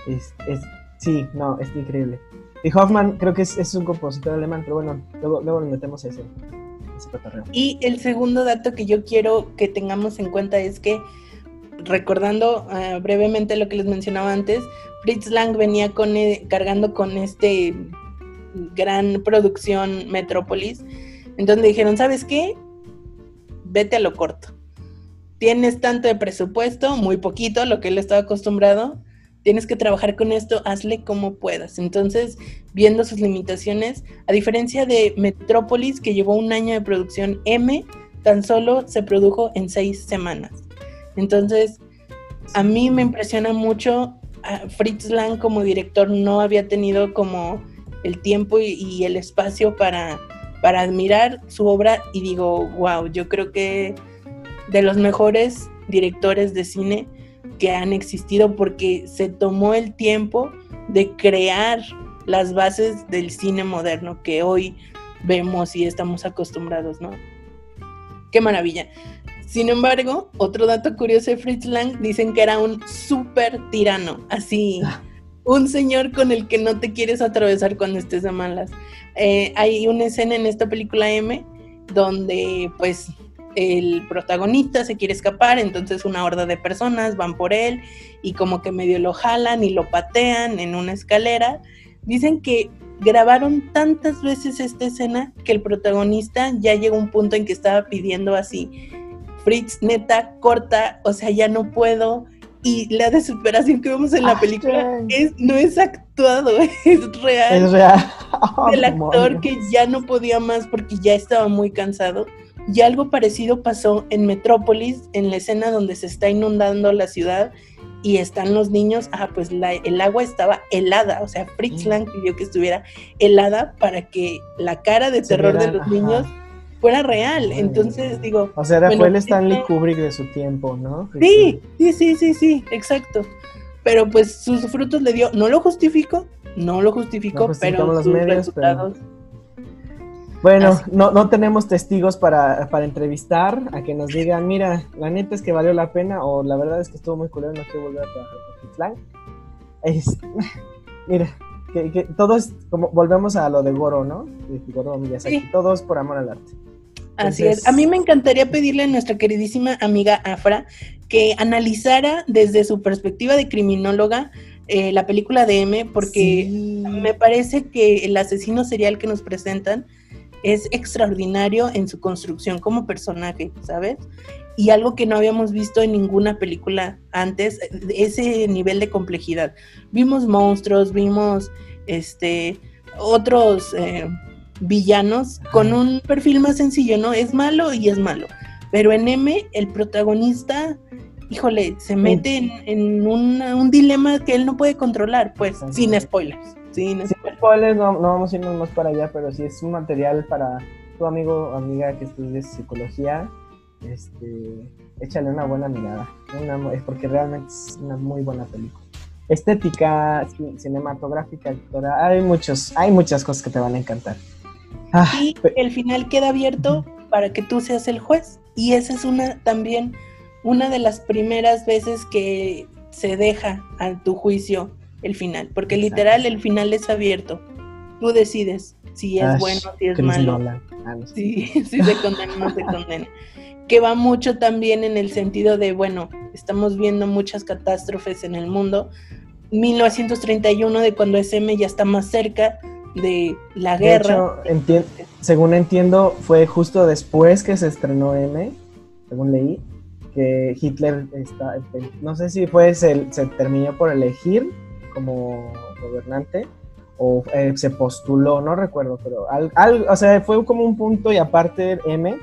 Es, es, sí, no, es increíble. Y Hoffman creo que es, es un compositor alemán, pero bueno, luego, luego nos metemos a ese, ese cotorreo. Y el segundo dato que yo quiero que tengamos en cuenta es que, recordando ah, brevemente lo que les mencionaba antes, Fritz Lang venía con, eh, cargando con este gran producción Metrópolis, en donde dijeron, ¿sabes qué? Vete a lo corto. Tienes tanto de presupuesto, muy poquito, lo que él estaba acostumbrado. Tienes que trabajar con esto, hazle como puedas. Entonces, viendo sus limitaciones, a diferencia de Metrópolis, que llevó un año de producción M, tan solo se produjo en seis semanas. Entonces, a mí me impresiona mucho. a Fritz Lang como director no había tenido como el tiempo y, y el espacio para, para admirar su obra y digo, wow, yo creo que de los mejores directores de cine que han existido porque se tomó el tiempo de crear las bases del cine moderno que hoy vemos y estamos acostumbrados, ¿no? Qué maravilla. Sin embargo, otro dato curioso de Fritz Lang, dicen que era un súper tirano, así, un señor con el que no te quieres atravesar cuando estés a malas. Eh, hay una escena en esta película M donde pues el protagonista se quiere escapar, entonces una horda de personas van por él y como que medio lo jalan y lo patean en una escalera. Dicen que grabaron tantas veces esta escena que el protagonista ya llegó a un punto en que estaba pidiendo así, Fritz, neta, corta, o sea, ya no puedo. Y la desesperación que vemos en la película es, no es actuado, es real. Es real. el actor que ya no podía más porque ya estaba muy cansado y algo parecido pasó en Metrópolis, en la escena donde se está inundando la ciudad y están los niños, ah, pues el agua estaba helada, o sea, Fritz Lang pidió que estuviera helada para que la cara de terror de los niños fuera real. Entonces, digo... O sea, fue el Stanley Kubrick de su tiempo, ¿no? Sí, sí, sí, sí, sí, exacto. Pero pues sus frutos le dio, no lo justifico, no lo justifico, pero sus resultados... Bueno, no, no tenemos testigos para, para, entrevistar, a que nos digan, mira, la neta es que valió la pena, o la verdad es que estuvo muy culero, no quiero volver a trabajar con Fitlang. Es, mira, que, que todo es como, volvemos a lo de Goro, ¿no? De Goro Miyazaki, sí. todo es por amor al arte. Así es. A mí me encantaría pedirle a nuestra queridísima amiga Afra que analizara desde su perspectiva de criminóloga eh, la película de M, porque sí. me parece que el asesino serial que nos presentan es extraordinario en su construcción como personaje, ¿sabes? Y algo que no habíamos visto en ninguna película antes, ese nivel de complejidad. Vimos monstruos, vimos este otros eh, villanos con un perfil más sencillo, ¿no? Es malo y es malo. Pero en M, el protagonista, híjole, se mete en, en una, un dilema que él no puede controlar, pues, sin spoilers. Sin spoilers, no, no, vamos a irnos más para allá, pero si es un material para tu amigo o amiga que estudies psicología, este, échale una buena mirada, una, es porque realmente es una muy buena película. Estética, cinematográfica, actora, hay muchos, hay muchas cosas que te van a encantar. Ah, y el final queda abierto para que tú seas el juez. Y esa es una también una de las primeras veces que se deja a tu juicio el final, porque literal el final es abierto. Tú decides si es Ash, bueno, si es malo. Ah, no sé. sí, si se condena o no se condena. Que va mucho también en el sentido de, bueno, estamos viendo muchas catástrofes en el mundo. 1931, de cuando SM ya está más cerca de la guerra. De hecho, enti según entiendo, fue justo después que se estrenó M, según leí, que Hitler está, no sé si fue, se, se terminó por elegir como gobernante o eh, se postuló, no recuerdo, pero al, al, o sea, fue como un punto y aparte M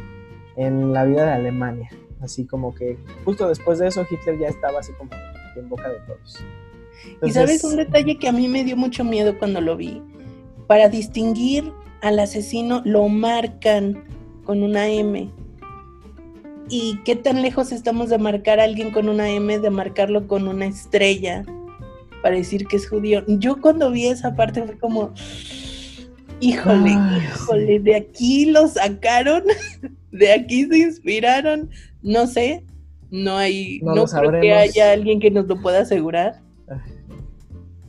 en la vida de Alemania. Así como que justo después de eso Hitler ya estaba así como en boca de todos. Entonces, y sabes un detalle que a mí me dio mucho miedo cuando lo vi. Para distinguir al asesino lo marcan con una M. ¿Y qué tan lejos estamos de marcar a alguien con una M, de marcarlo con una estrella? Para decir que es judío. Yo cuando vi esa parte fue como, híjole, Ay, híjole, de aquí lo sacaron, de aquí se inspiraron, no sé, no hay, no, no creo que haya alguien que nos lo pueda asegurar. Ay.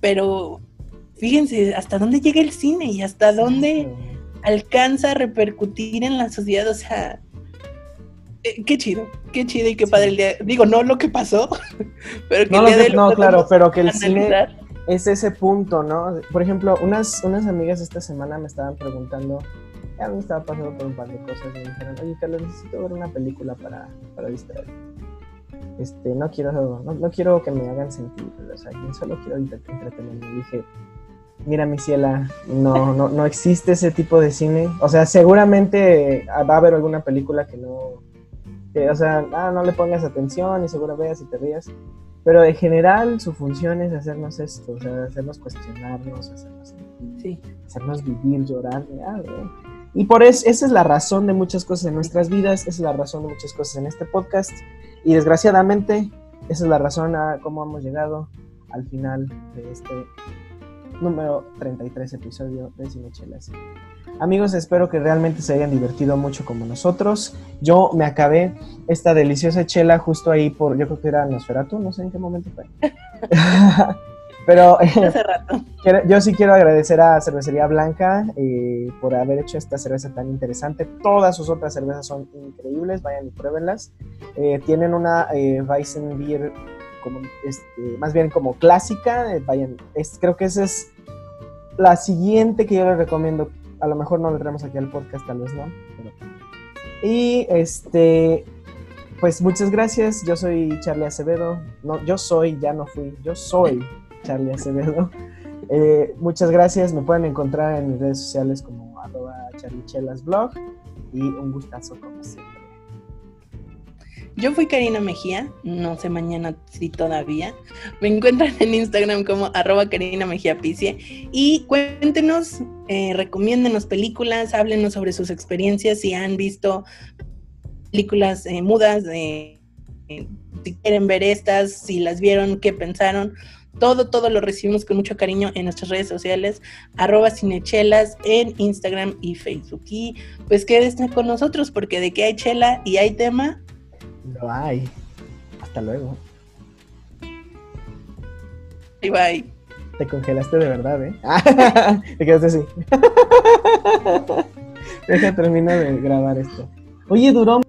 Pero fíjense hasta dónde llega el cine y hasta dónde alcanza a repercutir en la sociedad, o sea, eh, qué chido, qué chido y qué padre el día. Digo, no lo que pasó, pero que no, el día que, de no claro, pero que el analizar. cine es ese punto, ¿no? Por ejemplo, unas, unas amigas esta semana me estaban preguntando, ya me estaba pasando por un par de cosas y me dijeron, oye, Carlos, necesito ver una película para, para distraer. Este, no quiero, no, no, quiero que me hagan sentir, o sea, yo solo quiero entretenerme. Y dije, mira, mi ciela, no, no, no existe ese tipo de cine. O sea, seguramente va a haber alguna película que no que, o sea, ah, no le pongas atención y seguro veas y te rías. Pero en general su función es hacernos esto, o sea, hacernos cuestionarnos, hacernos sentir, sí. hacernos vivir, llorar. Ah, y por eso, esa es la razón de muchas cosas en nuestras vidas, esa es la razón de muchas cosas en este podcast. Y desgraciadamente, esa es la razón a cómo hemos llegado al final de este número 33 episodio de Cinechelas. Amigos, espero que realmente se hayan divertido mucho como nosotros. Yo me acabé esta deliciosa chela justo ahí por, yo creo que era Nosferatu, no sé en qué momento fue. Pero Hace rato. quiero- yo sí quiero agradecer a Cervecería Blanca eh, por haber hecho esta cerveza tan interesante. Todas sus otras cervezas son increíbles, vayan y pruébenlas. Eh, tienen una eh, Weizen Beer como, este, más bien como clásica. eh, vayan, es, creo que esa es la siguiente que yo les recomiendo. A lo mejor no la traemos aquí al podcast, tal vez no. pero- Y este, pues muchas gracias. Yo soy Charlie Acevedo. No, yo soy, ya no fui. Yo soy Charlie Acevedo. Eh, muchas gracias. Me pueden encontrar en mis redes sociales como arroba charlichelasblog. Y un gustazo como siempre. Yo fui Karina Mejía, no sé mañana si todavía. Me encuentran en Instagram como arroba Karina Mejía Picie. Y cuéntenos, eh, recomiéndenos películas, háblenos sobre sus experiencias, si han visto películas eh, mudas, eh, eh, si quieren ver estas, si las vieron, qué pensaron. Todo, todo lo recibimos con mucho cariño en nuestras redes sociales, arroba cinechelas en Instagram y Facebook. Y pues quédense con nosotros porque de que hay chela y hay tema, Lo hay. Hasta luego. bye bye. Te congelaste de verdad, ¿eh? Te quedaste así. Deja terminar de grabar esto. Oye, duró